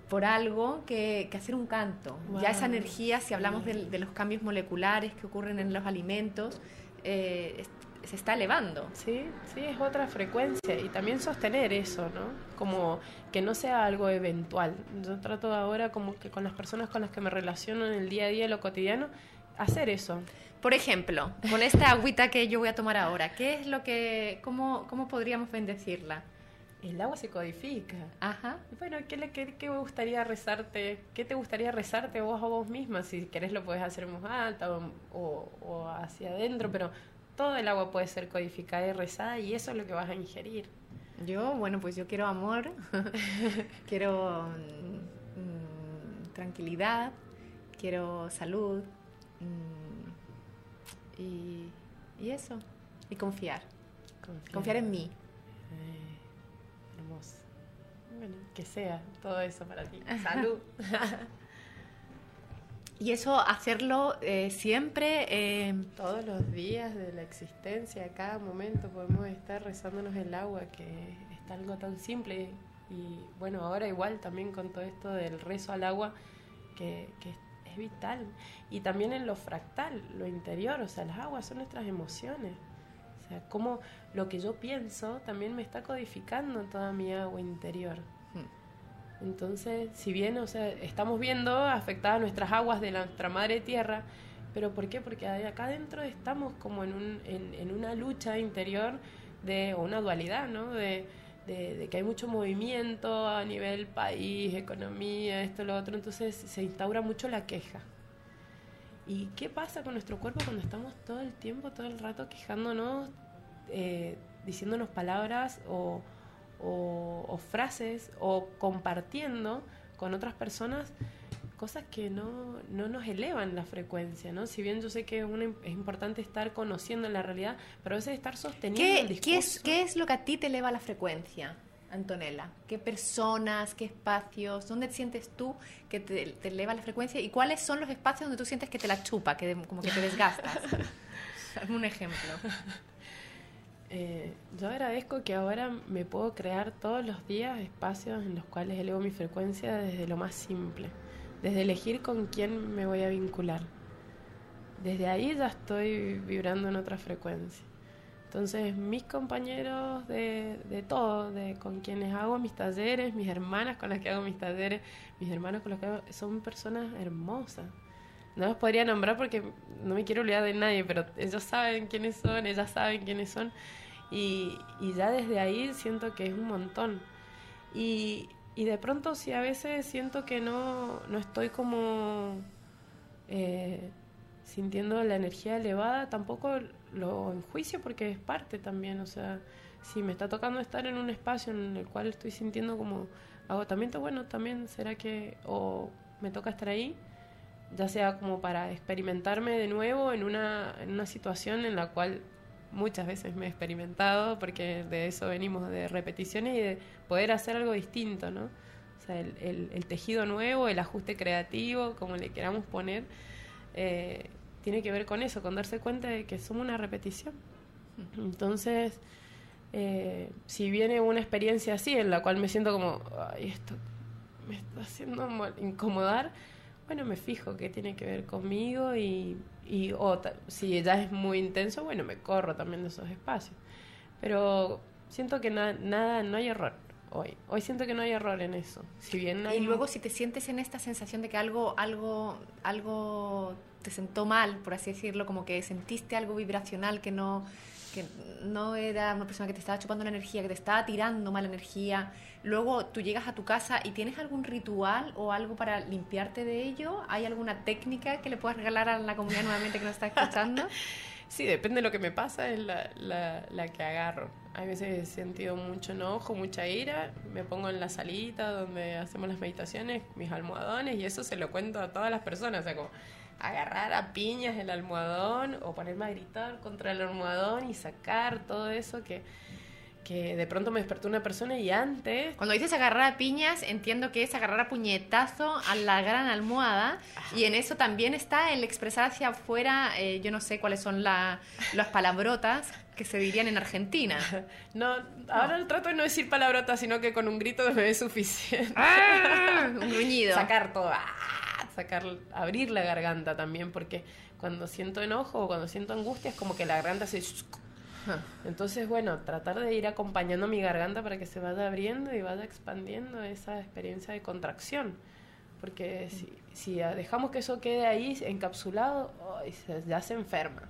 por algo que, hacer un canto. Ya esa energía, si hablamos de, los cambios moleculares que ocurren en los alimentos, eh, se está elevando. Sí, sí, es otra frecuencia y también sostener eso, ¿no? Como que no sea algo eventual. Yo trato ahora como que con las personas con las que me relaciono en el día a día, lo cotidiano, hacer eso. Por ejemplo, con esta agüita que yo voy a tomar ahora, ¿qué es lo que, cómo, cómo podríamos bendecirla? El agua se codifica. Ajá. bueno, ¿qué, qué, qué gustaría rezarte? ¿Qué te gustaría rezarte vos a vos misma? Si querés lo puedes hacer más alta o, o, hacia adentro, pero todo el agua puede ser codificada y rezada y eso es lo que vas a ingerir. Yo, bueno, pues yo quiero amor, quiero mm, tranquilidad, quiero salud mm, y, y, eso, y confiar. confiar, confiar en mí. Bueno, que sea todo eso para ti. Salud. y eso hacerlo eh, siempre. Eh, Todos los días de la existencia, a cada momento podemos estar rezándonos el agua, que es algo tan simple. Y bueno, ahora igual también con todo esto del rezo al agua, que, que es vital. Y también en lo fractal, lo interior, o sea, las aguas son nuestras emociones. O sea, cómo lo que yo pienso también me está codificando toda mi agua interior. Hmm. Entonces, si bien, o sea, estamos viendo afectadas nuestras aguas de nuestra madre tierra, pero ¿por qué? Porque acá adentro estamos como en, un, en, una lucha interior de, o una dualidad, ¿no? De, de, que hay mucho movimiento a nivel país, economía, esto, lo otro, entonces se instaura mucho la queja. ¿Y qué pasa con nuestro cuerpo cuando estamos todo el tiempo, todo el rato quejándonos, eh, diciéndonos palabras o, o, frases o compartiendo con otras personas cosas que no, no, nos elevan la frecuencia, ¿no? Si bien yo sé que es, es importante estar conociendo la realidad, pero a veces estar sosteniendo el discurso. ¿qué es, ¿Qué es lo que a ti te eleva la frecuencia? Antonella? ¿Qué personas, qué espacios, dónde sientes tú que te, eleva la frecuencia y cuáles son los espacios donde tú sientes que te la chupa, que como que te desgastas? Un ejemplo. Eh, yo agradezco que ahora me puedo crear todos los días espacios en los cuales elevo mi frecuencia desde lo más simple, desde elegir con quién me voy a vincular. Desde ahí ya estoy vibrando en otra frecuencia. Entonces, mis compañeros de, todo, de con quienes hago mis talleres, mis hermanas con las que hago mis talleres, mis hermanos con los que hago, son personas hermosas. No los podría nombrar porque no me quiero olvidar de nadie, pero ellos saben quiénes son, ellas saben quiénes son. Y, ya desde ahí siento que es un montón. Y, y de pronto si a veces siento que no, no estoy como eh, sintiendo la energía elevada, tampoco lo enjuicio porque es parte también, o sea, si me está tocando estar en un espacio en el cual estoy sintiendo como agotamiento, bueno, también será que o me toca estar ahí, ya sea como para experimentarme de nuevo en una, en una situación en la cual muchas veces me he experimentado, porque de eso venimos, de repeticiones y de poder hacer algo distinto, ¿no? O sea, el, el, tejido nuevo, el ajuste creativo, como le queramos poner, eh, tiene que ver con eso, con darse cuenta de que somos una repetición. Entonces, eh, si viene una experiencia así, en la cual me siento como, ay, esto me está haciendo incomodar, bueno, me fijo que tiene que ver conmigo y, y o, si ya es muy intenso, bueno, me corro también de esos espacios. Pero siento que nada, no hay error hoy. Hoy siento que no hay error en eso. Si bien Y luego si te sientes en esta sensación de que algo, algo, algo te sentó mal, por así decirlo, como que sentiste algo vibracional que no, que no era una persona que te estaba chupando la energía, que te estaba tirando mala energía. Luego tú llegas a tu casa y tienes algún ritual o algo para limpiarte de ello. ¿Hay alguna técnica que le puedas regalar a la comunidad nuevamente que nos está escuchando? Sí, depende de lo que me pasa, es la, la, la, que agarro. Hay veces he sentido mucho enojo, mucha ira, me pongo en la salita donde hacemos las meditaciones, mis almohadones, y eso se lo cuento a todas las personas. O sea, como, agarrar a piñas el almohadón o ponerme a gritar contra el almohadón y sacar todo eso que, que de pronto me despertó una persona y antes... Cuando dices agarrar a piñas, entiendo que es agarrar a puñetazo a la gran almohada y en eso también está el expresar hacia afuera, eh, yo no sé cuáles son la, las palabrotas que se dirían en Argentina. No, ahora trato de no decir palabrotas, sino que con un grito me es suficiente. ¡Ah! Un gruñido. Sacar todo. ¡Ah! sacar, abrir la garganta también, porque cuando siento enojo o cuando siento angustia es como que la garganta se... Entonces, bueno, tratar de ir acompañando mi garganta para que se vaya abriendo y vaya expandiendo esa experiencia de contracción. Porque si, si dejamos que eso quede ahí encapsulado, ya se enferma.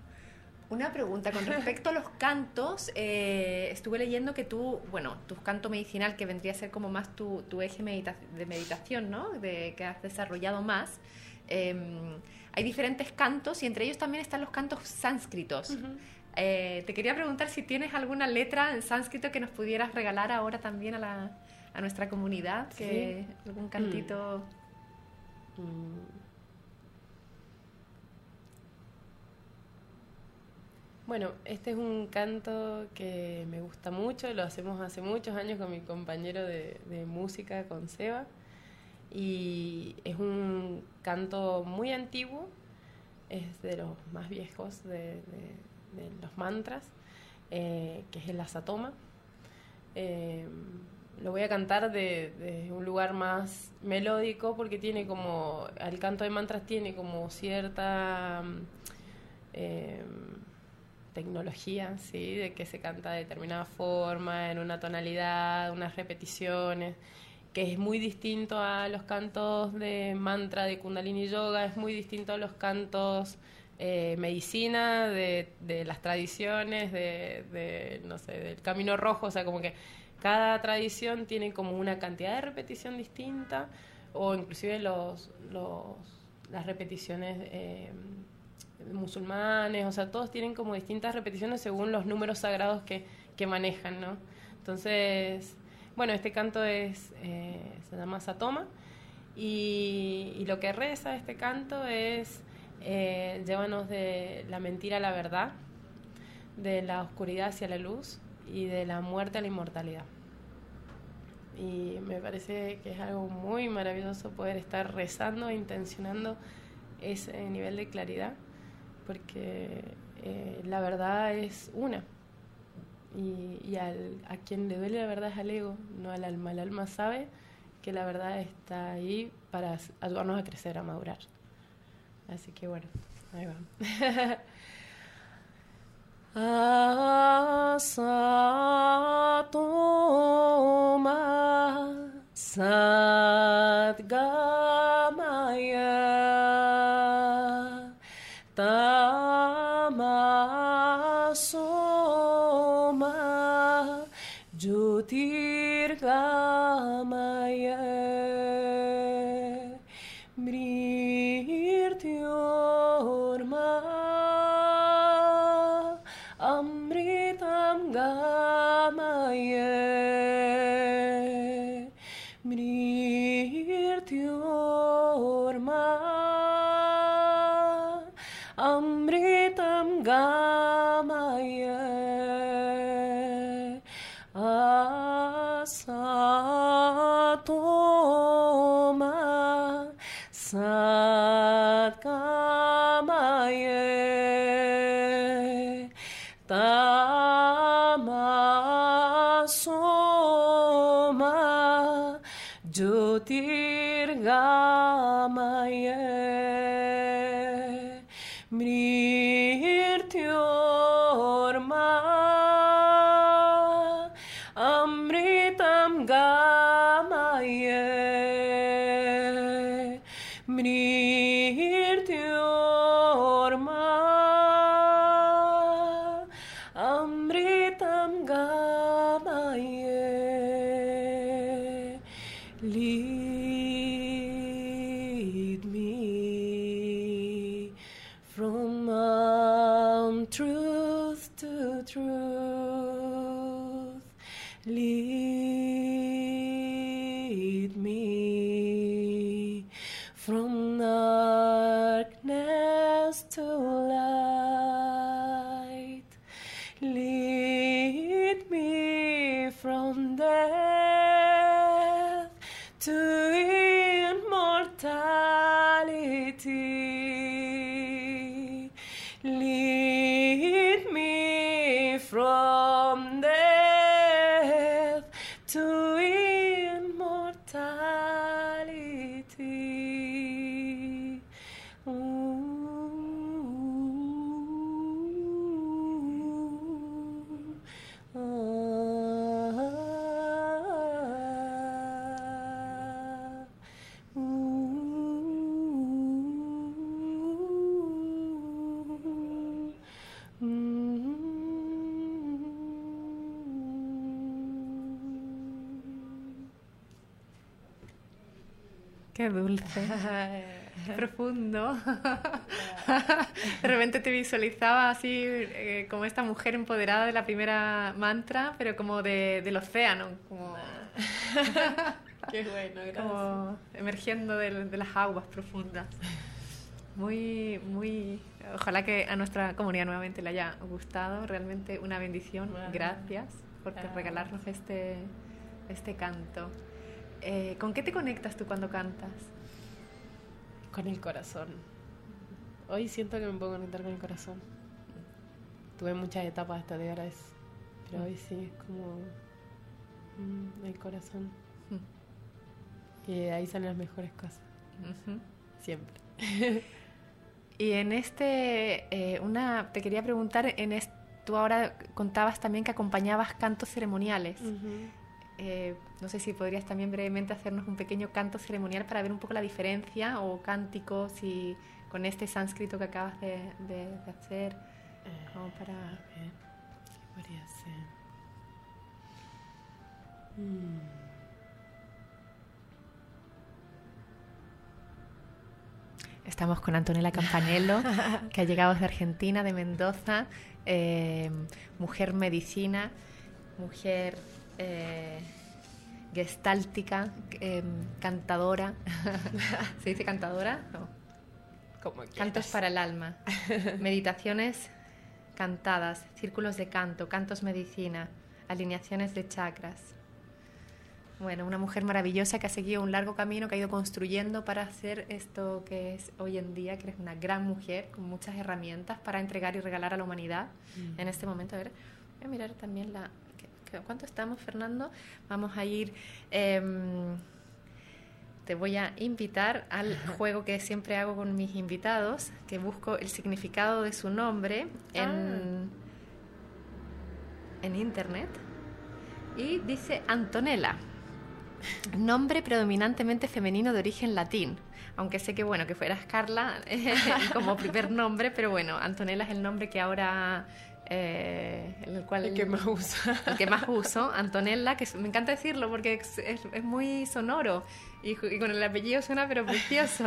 Una pregunta con respecto a los cantos. Eh, estuve leyendo que tú, bueno, tu canto medicinal, que vendría a ser como más tu, tu eje de meditación, ¿no? De, que has desarrollado más. Em, hay diferentes cantos y entre ellos también están los cantos sánscritos. Eh, te quería preguntar si tienes alguna letra en sánscrito que nos pudieras regalar ahora también a, la, a nuestra comunidad, que algún cantito. Mm. Mm. Bueno, este es un canto que me gusta mucho, lo hacemos hace muchos años con mi compañero de, música, con Seba, y es un canto muy antiguo, es de los más viejos de, los mantras, eh, que es el asatoma. Eh, lo voy a cantar de, un lugar más melódico porque tiene como, el canto de mantras tiene como cierta... Eh, tecnología, ¿sí? de que se canta de determinada forma, en una tonalidad, unas repeticiones, que es muy distinto a los cantos de mantra de Kundalini Yoga, es muy distinto a los cantos eh, medicina, de, de, las tradiciones, de, no sé, del camino rojo, o sea, como que cada tradición tiene como una cantidad de repetición distinta, o inclusive los, los las repeticiones eh, musulmanes, o sea, todos tienen como distintas repeticiones según los números sagrados que, que manejan, ¿no? Entonces, bueno, este canto es, eh, se llama Satoma, y, y, lo que reza este canto es eh, llévanos de la mentira a la verdad, de la oscuridad hacia la luz y de la muerte a la inmortalidad. Y me parece que es algo muy maravilloso poder estar rezando e intencionando ese nivel de claridad, porque eh, la verdad es una. Y, al, a quien le duele la verdad es al ego, no al alma. El alma sabe que la verdad está ahí para ayudarnos a crecer, a madurar. Así que bueno, ahí va. Asatoma Sadgamaya Oh. Visualizaba así eh, como esta mujer empoderada de la primera mantra, pero como de, del océano, como, Qué bueno, gracias. como emergiendo de, de las aguas profundas. Muy, muy. Ojalá que a nuestra comunidad nuevamente le haya gustado. Realmente una bendición. Bueno. Gracias por Ah. regalarnos este, este canto. Eh, ¿Con qué te conectas tú cuando cantas? Con el corazón. Hoy siento que me puedo conectar con el corazón. Tuve muchas etapas hasta llegar a eso. Pero hoy sí es como mm, el corazón. Y de ahí salen las mejores cosas. Ujú. Siempre. Y en este, eh, una, te quería preguntar, en es- tú ahora contabas también que acompañabas cantos ceremoniales. Eh, no sé si podrías también brevemente hacernos un pequeño canto ceremonial para ver un poco la diferencia o cánticos y con este sánscrito que acabas de, de- de hacer, como para... Ver, ¿qué podría ser? Mm. Estamos con Antonella Campanello, que ha llegado desde Argentina, de Mendoza, eh, mujer medicina, mujer eh, gestáltica, eh, cantadora. ¿Se dice cantadora? No. Como Cantos para el alma, meditaciones cantadas, círculos de canto, cantos medicina, alineaciones de chakras. Bueno, una mujer maravillosa que ha seguido un largo camino, que ha ido construyendo para hacer esto que es hoy en día, que eres una gran mujer con muchas herramientas para entregar y regalar a la humanidad Mm. en este momento. A ver, voy a mirar también la... ¿qué- qué- ¿Cuánto estamos, Fernando? Vamos a ir... em, te voy a invitar al juego que siempre hago con mis invitados, que busco el significado de su nombre en, en internet. Y dice Antonella, nombre predominantemente femenino de origen latín. Aunque sé que bueno, que fueras Carla como primer nombre, pero bueno, Antonella es el nombre que ahora... eh, el cual El que más usa. el que más uso, Antonella, que me encanta decirlo porque es, es- es muy sonoro y, y con el apellido suena pero precioso.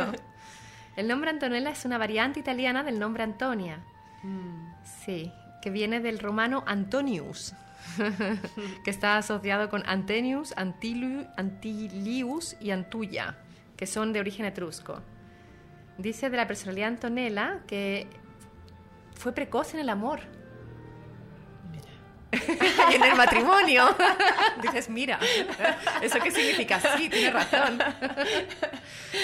El nombre Antonella es una variante italiana del nombre Antonia, Mm. sí, que viene del romano Antonius, que está asociado con Antenius, Antilu- Antilius y Antuya, que son de origen etrusco. Dice de la personalidad Antonella que fue precoz en el amor en el matrimonio. Dices, mira, ¿eso qué significa? Sí, tiene razón.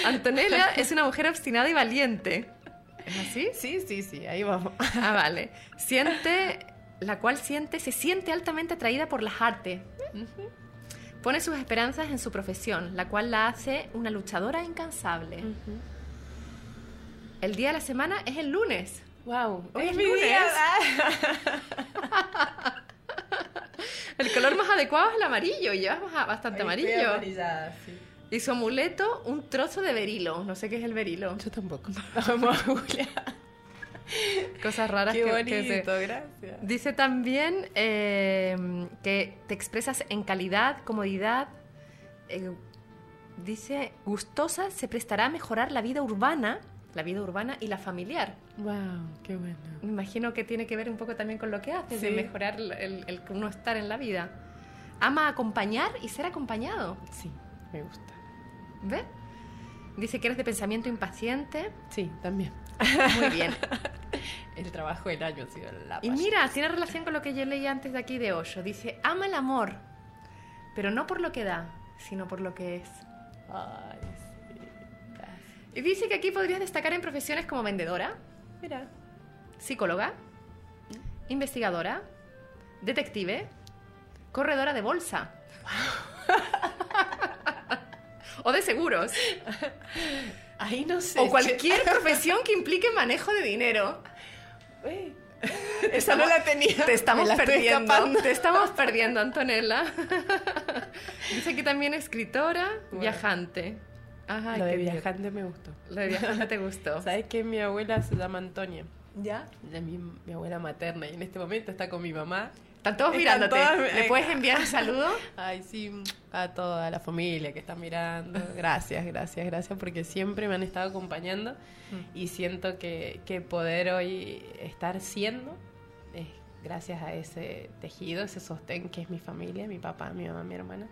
Antonella es una mujer obstinada y valiente. ¿Es así? Sí, sí, sí, ahí vamos. Ah, vale. Siente, la cual siente, se siente altamente atraída por las artes. Pone sus esperanzas en su profesión, la cual la hace una luchadora incansable. El día de la semana es el lunes. Wow, Hoy es es lunes. día. El color más adecuado es el amarillo y llevas ba- bastante estoy amarillo. sí. Y su amuleto, un trozo de berilo. No sé qué es el berilo. Yo tampoco. Vamos a googlear. Cosas raras Qué que, bonito, que se- gracias. Dice también eh, que te expresas en calidad, comodidad. eh, dice, gustosa se prestará a mejorar la vida urbana, la vida urbana y la familiar. Wow, qué bueno. Me imagino que tiene que ver un poco también con lo que haces, de mejorar el, el- uno estar en la vida. Ama acompañar y ser acompañado. Sí, me gusta. ¿Ves? Dice que eres de pensamiento impaciente. Sí, también. Muy bien. El trabajo del año ha sido la Y mira, tiene relación con lo que yo leí antes de aquí de Osho. Dice, ama el amor, pero no por lo que da, sino por lo que es. Ay. Y dice que aquí podrías destacar en profesiones como vendedora, Mira. psicóloga, investigadora, detective, corredora de bolsa. o de seguros. Ahí no sé. O cualquier profesión que implique manejo de dinero. Uy, Esa no la tenía. Te estamos perdiendo. Te estamos perdiendo, Antonella. Dice que también escritora, Bueno. viajante. Ajá, Lo de bien. viajante me gustó. Lo de viajante te gustó. ¿Sabes que mi abuela se llama Antonia? ¿Ya? Es mi, mi abuela materna y en este momento está con mi mamá. Están todos Están mirándote. todas- ¿Le puedes enviar un saludo? Ay, sí, a toda la familia que está mirando. Gracias, gracias, gracias, porque siempre me han estado acompañando y siento que, que poder hoy estar siendo es gracias a ese tejido, ese sostén que es mi familia, mi papá, mi mamá, mi hermana,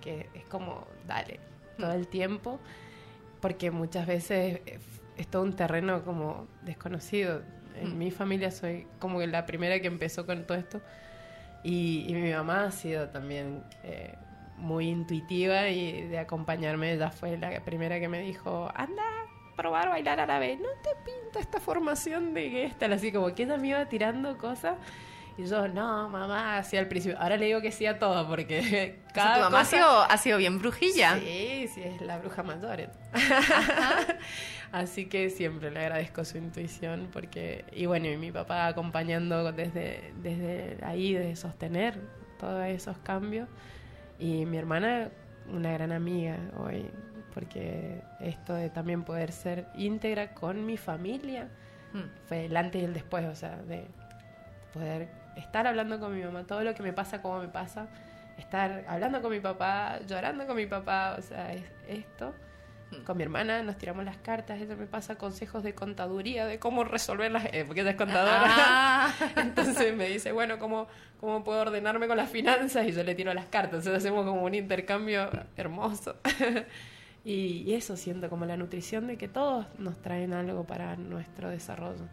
que es como, dale, todo el tiempo, porque muchas veces es, todo un terreno como desconocido. En Mm. mi familia soy como la primera que empezó con todo esto. Y, y mi mamá ha sido también eh, muy intuitiva y de acompañarme. Ella fue la primera que me dijo, anda a probar bailar árabe. No te pinta esta formación de Gestalt. Así como que ella me iba tirando cosas. Y yo, no, mamá, así al principio. Ahora le digo que sí a todo porque cada tu mamá ha cosa- sido, ha sido bien brujilla. Sí, sí, es la bruja mayor. Así que siempre le agradezco su intuición porque, y bueno, y mi papá acompañando desde, desde ahí, de sostener todos esos cambios. Y mi hermana, una gran amiga hoy, porque esto de también poder ser íntegra con mi familia mm. fue el antes y el después, o sea, de poder estar hablando con mi mamá, todo lo que me pasa, cómo me pasa, estar hablando con mi papá, llorando con mi papá, o sea, es esto con mi hermana nos tiramos las cartas, ella me pasa consejos de contaduría, de cómo resolverlas, eh, porque ella es contadora. Ah. Entonces me dice, bueno, ¿cómo, ¿cómo puedo ordenarme con las finanzas? Y yo le tiro las cartas, entonces hacemos como un intercambio hermoso. y, eso siento como la nutrición de que todos nos traen algo para nuestro desarrollo.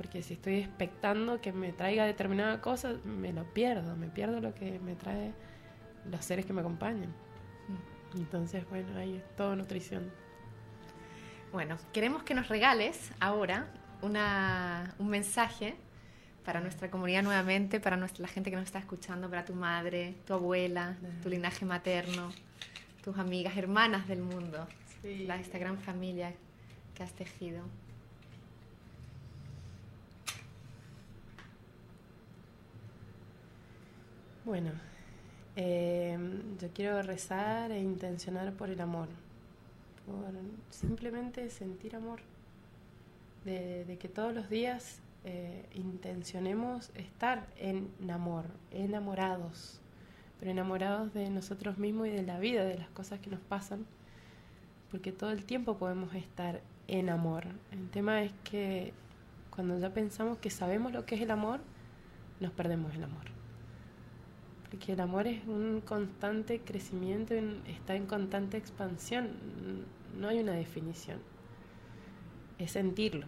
Porque si estoy expectando que me traiga determinada cosa, me lo pierdo, me pierdo lo que me trae los seres que me acompañan. Entonces, bueno, ahí es todo nutrición. Bueno, queremos que nos regales ahora una, un mensaje para nuestra comunidad nuevamente, para nuestra, la gente que nos está escuchando, para tu madre, tu abuela, tu linaje materno, tus amigas, hermanas del mundo, la, esta gran familia que has tejido. Bueno, eh, yo quiero rezar e intencionar por el amor, por simplemente sentir amor, de, que todos los días eh, intencionemos estar en amor, enamorados, pero enamorados de nosotros mismos y de la vida, de las cosas que nos pasan, porque todo el tiempo podemos estar en amor. El tema es que cuando ya pensamos que sabemos lo que es el amor, nos perdemos el amor porque el amor es un constante crecimiento, está en constante expansión, no hay una definición, es sentirlo.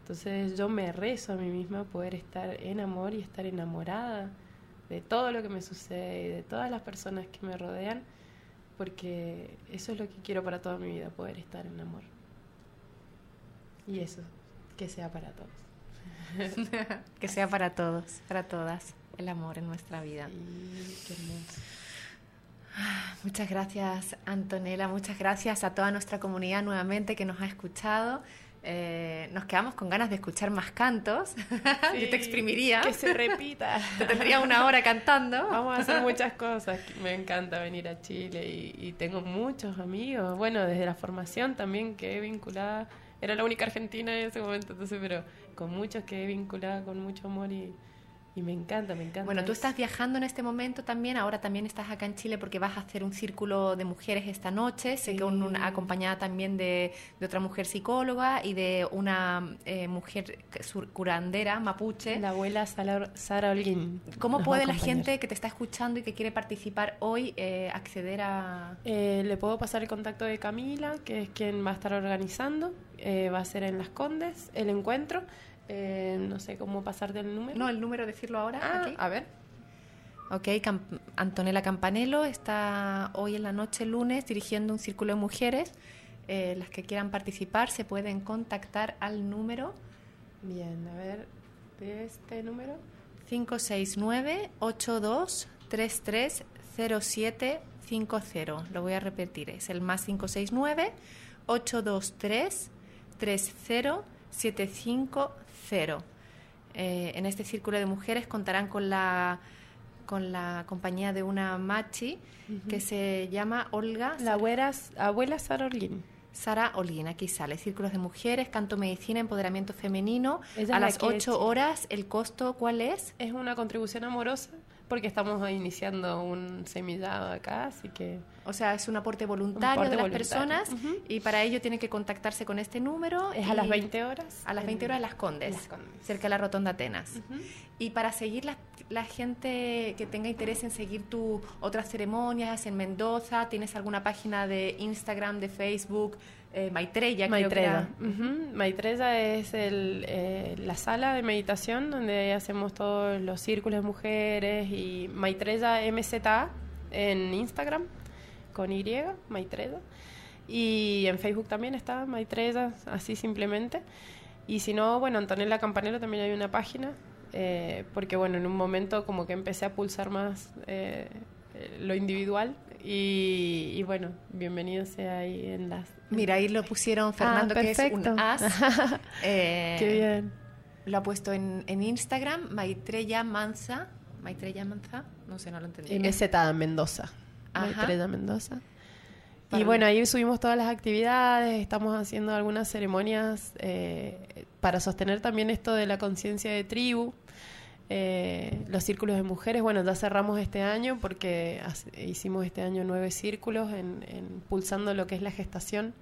Entonces yo me rezo a mí misma poder estar en amor y estar enamorada de todo lo que me sucede y de todas las personas que me rodean, porque eso es lo que quiero para toda mi vida, poder estar en amor. Y eso, que sea para todos. que sea para todos, para todas el amor en nuestra vida. Muchas gracias Antonella, muchas gracias a toda nuestra comunidad nuevamente que nos ha escuchado. Eh, nos quedamos con ganas de escuchar más cantos. Yo te exprimiría. Que se repita. te tendría una hora cantando. Vamos a hacer muchas cosas. Me encanta venir a Chile y, y, tengo muchos amigos. Bueno, desde la formación también que he vinculada. Era la única argentina en ese momento, entonces, pero con muchos que he vinculado con mucho amor y, y me encanta, me encanta. Bueno, tú estás viajando en este momento también, ahora también estás acá en Chile porque vas a hacer un círculo de mujeres esta noche, sé que una, acompañada también de, otra mujer psicóloga y de una eh, mujer curandera mapuche. La abuela Sara Holguín. ¿Cómo puede la gente que te está escuchando y que quiere participar hoy eh, acceder a...? Eh, le puedo pasar el contacto de Camila, que es quien va a estar organizando, va a ser en Las Condes el encuentro. Eh, no sé cómo pasar del número. No, el número, decirlo ahora. Ah, aquí. A ver. Ok, Antonella Campanello está hoy en la noche, lunes, dirigiendo un círculo de mujeres. Eh, las que quieran participar se pueden contactar al número. Bien, a ver, de este número. 569-8233-0750. Lo voy a repetir, es el más 569 823 30 750. Eh, en este círculo de mujeres contarán con la con la compañía de una machi que se llama Olga. La abuela, abuela Sara Olguín. Sara Olguín, aquí sale. Círculos de mujeres, canto medicina, empoderamiento femenino. A las 8 horas, ¿el costo cuál es? Es una contribución amorosa porque estamos iniciando un semillado acá, así que... O sea, es un aporte voluntario de las personas y para ello tienen que contactarse con este número. Es a las 20 horas. A las 20 horas de Las Condes, cerca de la Rotonda Atenas. Y para seguir la, la, gente que tenga interés en seguir tus otras ceremonias en Mendoza, ¿tienes alguna página de Instagram, de Facebook? Eh, Maitreya. Maitreya. Maitreya es el, eh, la sala de meditación donde hacemos todos los círculos de mujeres y Maitreya MZA en Instagram con Y, Maitreya. Y en Facebook también está Maitreya, así simplemente. Y si no, bueno, Antonella Campanero también hay una página, eh, porque bueno, en un momento como que empecé a pulsar más eh, lo individual y, bueno, bienvenido sea ahí en las... Mira, ahí lo pusieron ah, Fernando, que es un as. eh, Qué bien. Lo ha puesto en, en Instagram, Maitreya Manza. Maitreya Manza, no sé, no lo entendí. MZ Mendoza. Maitreya Mendoza. Y bueno, ahí subimos todas las actividades, estamos haciendo algunas ceremonias eh, para sostener también esto de la conciencia de tribu. Eh, los círculos de mujeres, bueno, ya cerramos este año porque hicimos este año nueve círculos en, pulsando lo que es la gestación.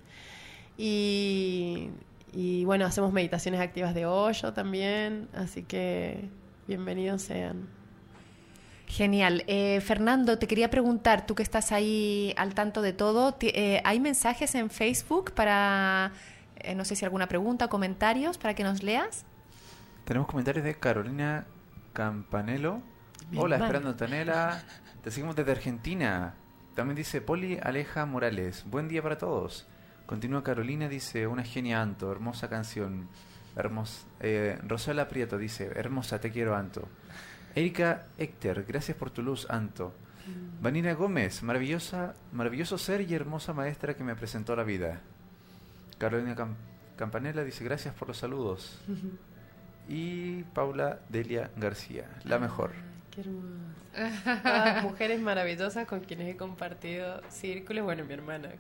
Y, y, bueno, hacemos meditaciones activas de hoyo también, así que bienvenidos sean. Genial. Eh, Fernando, te quería preguntar, tú que estás ahí al tanto de todo, eh, ¿hay mensajes en Facebook para, eh, no sé si alguna pregunta o comentarios para que nos leas? Tenemos comentarios de Carolina Campanelo. Hola, Esperando Tanela. Te seguimos desde Argentina. También dice Poli Aleja Morales. Buen día para todos. Continúa Carolina, dice, una genia Anto, hermosa canción. Hermosa. Rosala Prieto dice, hermosa, te quiero Anto. Erika Héctor, gracias por tu luz, Anto. Mm. Vanina Gómez, maravillosa, maravilloso ser y hermosa maestra que me presentó la vida. Carolina Campanella dice gracias por los saludos. Y Paula Delia García, la mejor. Qué hermosa. mujeres maravillosas con quienes he compartido círculos. Bueno, mi hermana,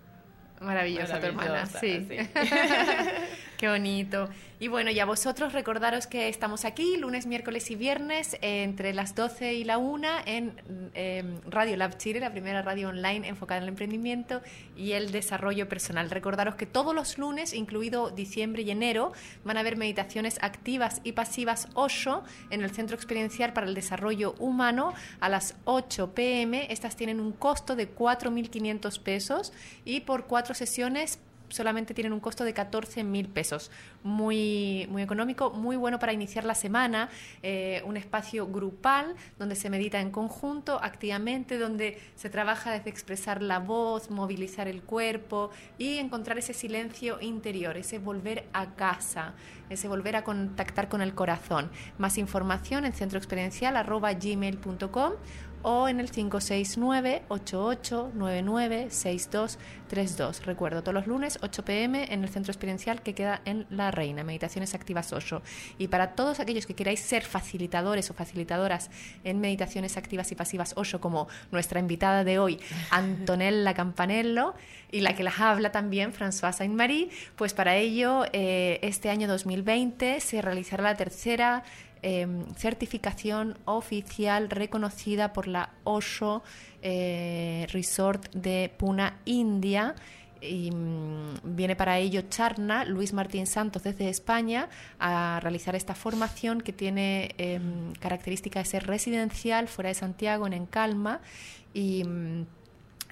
Maravillosa, tu hermana, sí. Qué bonito. Y bueno, y a vosotros recordaros que estamos aquí lunes, miércoles y viernes entre las 12 y la 1 en em, Radio Lab Chile, la primera radio online enfocada en el emprendimiento y el desarrollo personal. Recordaros que todos los lunes, incluido diciembre y enero, van a haber meditaciones activas y pasivas 8 en el Centro Experiencial para el Desarrollo Humano a las 8 pm. Estas tienen un costo de 4.500 pesos y por cuatro sesiones solamente tienen un costo de 14 mil pesos. Muy, muy económico, muy bueno para iniciar la semana, eh, un espacio grupal donde se medita en conjunto, activamente, donde se trabaja desde expresar la voz, movilizar el cuerpo y encontrar ese silencio interior, ese volver a casa, ese volver a contactar con el corazón. Más información en centroexperiencial.gmail.com o en el 569-8899-6232. Recuerdo, todos los lunes, 8 pm, en el centro experiencial que queda en La Reina, Meditaciones Activas 8. Y para todos aquellos que queráis ser facilitadores o facilitadoras en Meditaciones Activas y Pasivas 8, como nuestra invitada de hoy, Antonella Campanello, y la que las habla también, François Saint-Marie, pues para ello, eh, este año 2020 se realizará la tercera Em, certificación oficial reconocida por la Osho eh, Resort de Puna, India. Y mm, viene para ello Charna, Luis Martín Santos desde España, a realizar esta formación que tiene em, característica de ser residencial fuera de Santiago, en Encalma, y mm,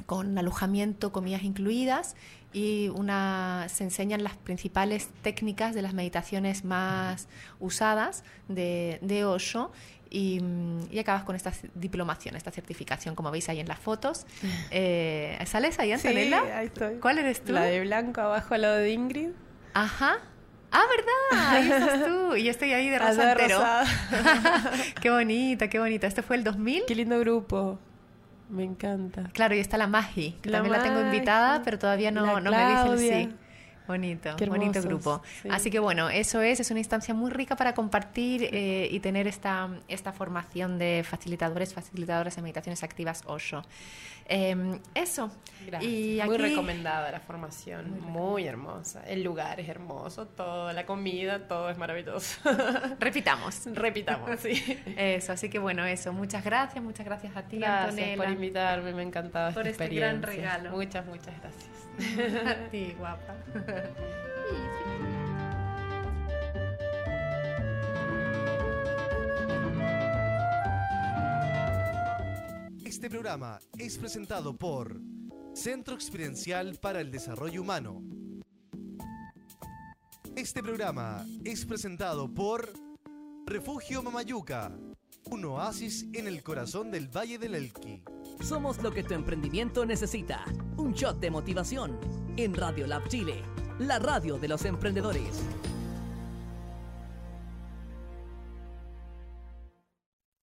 con alojamiento, comidas incluidas y una, se enseñan las principales técnicas de las meditaciones más usadas de, de Osho y, y, acabas con esta diplomación, esta certificación, como veis ahí en las fotos. Eh, ¿Sales ahí, Antonella? Sí, ahí estoy. ¿Cuál eres tú? La de blanco abajo al lado de Ingrid. Ajá. Ah, ¿verdad? Ahí estás tú. Y yo estoy ahí de rosa entero. qué bonita, qué bonita. ¿Este fue el 2000? Qué lindo grupo. Me encanta. Claro, y está la Magi, que también la tengo invitada, pero todavía no, no me dice el sí. Bonito, bonito grupo. Así que bueno, eso es, es una instancia muy rica para compartir eh, y tener esta, esta formación de facilitadores, facilitadoras de meditaciones activas Osho. Em, eso. Y muy recomendada la formación, muy, hermosa. El lugar es hermoso, todo, la comida, todo es maravilloso. Repitamos. Repitamos, sí. Eso, así que bueno, eso. Muchas gracias, muchas gracias a ti, gracias por invitarme, me ha encantado por esta este gran regalo. Muchas, muchas gracias. a ti, guapa. Este programa es presentado por Centro Experiencial para el Desarrollo Humano. Este programa es presentado por Refugio Mamayuca, un oasis en el corazón del Valle del Elqui. Somos lo que tu emprendimiento necesita. Un shot de motivación en Radio Lab Chile, la radio de los emprendedores.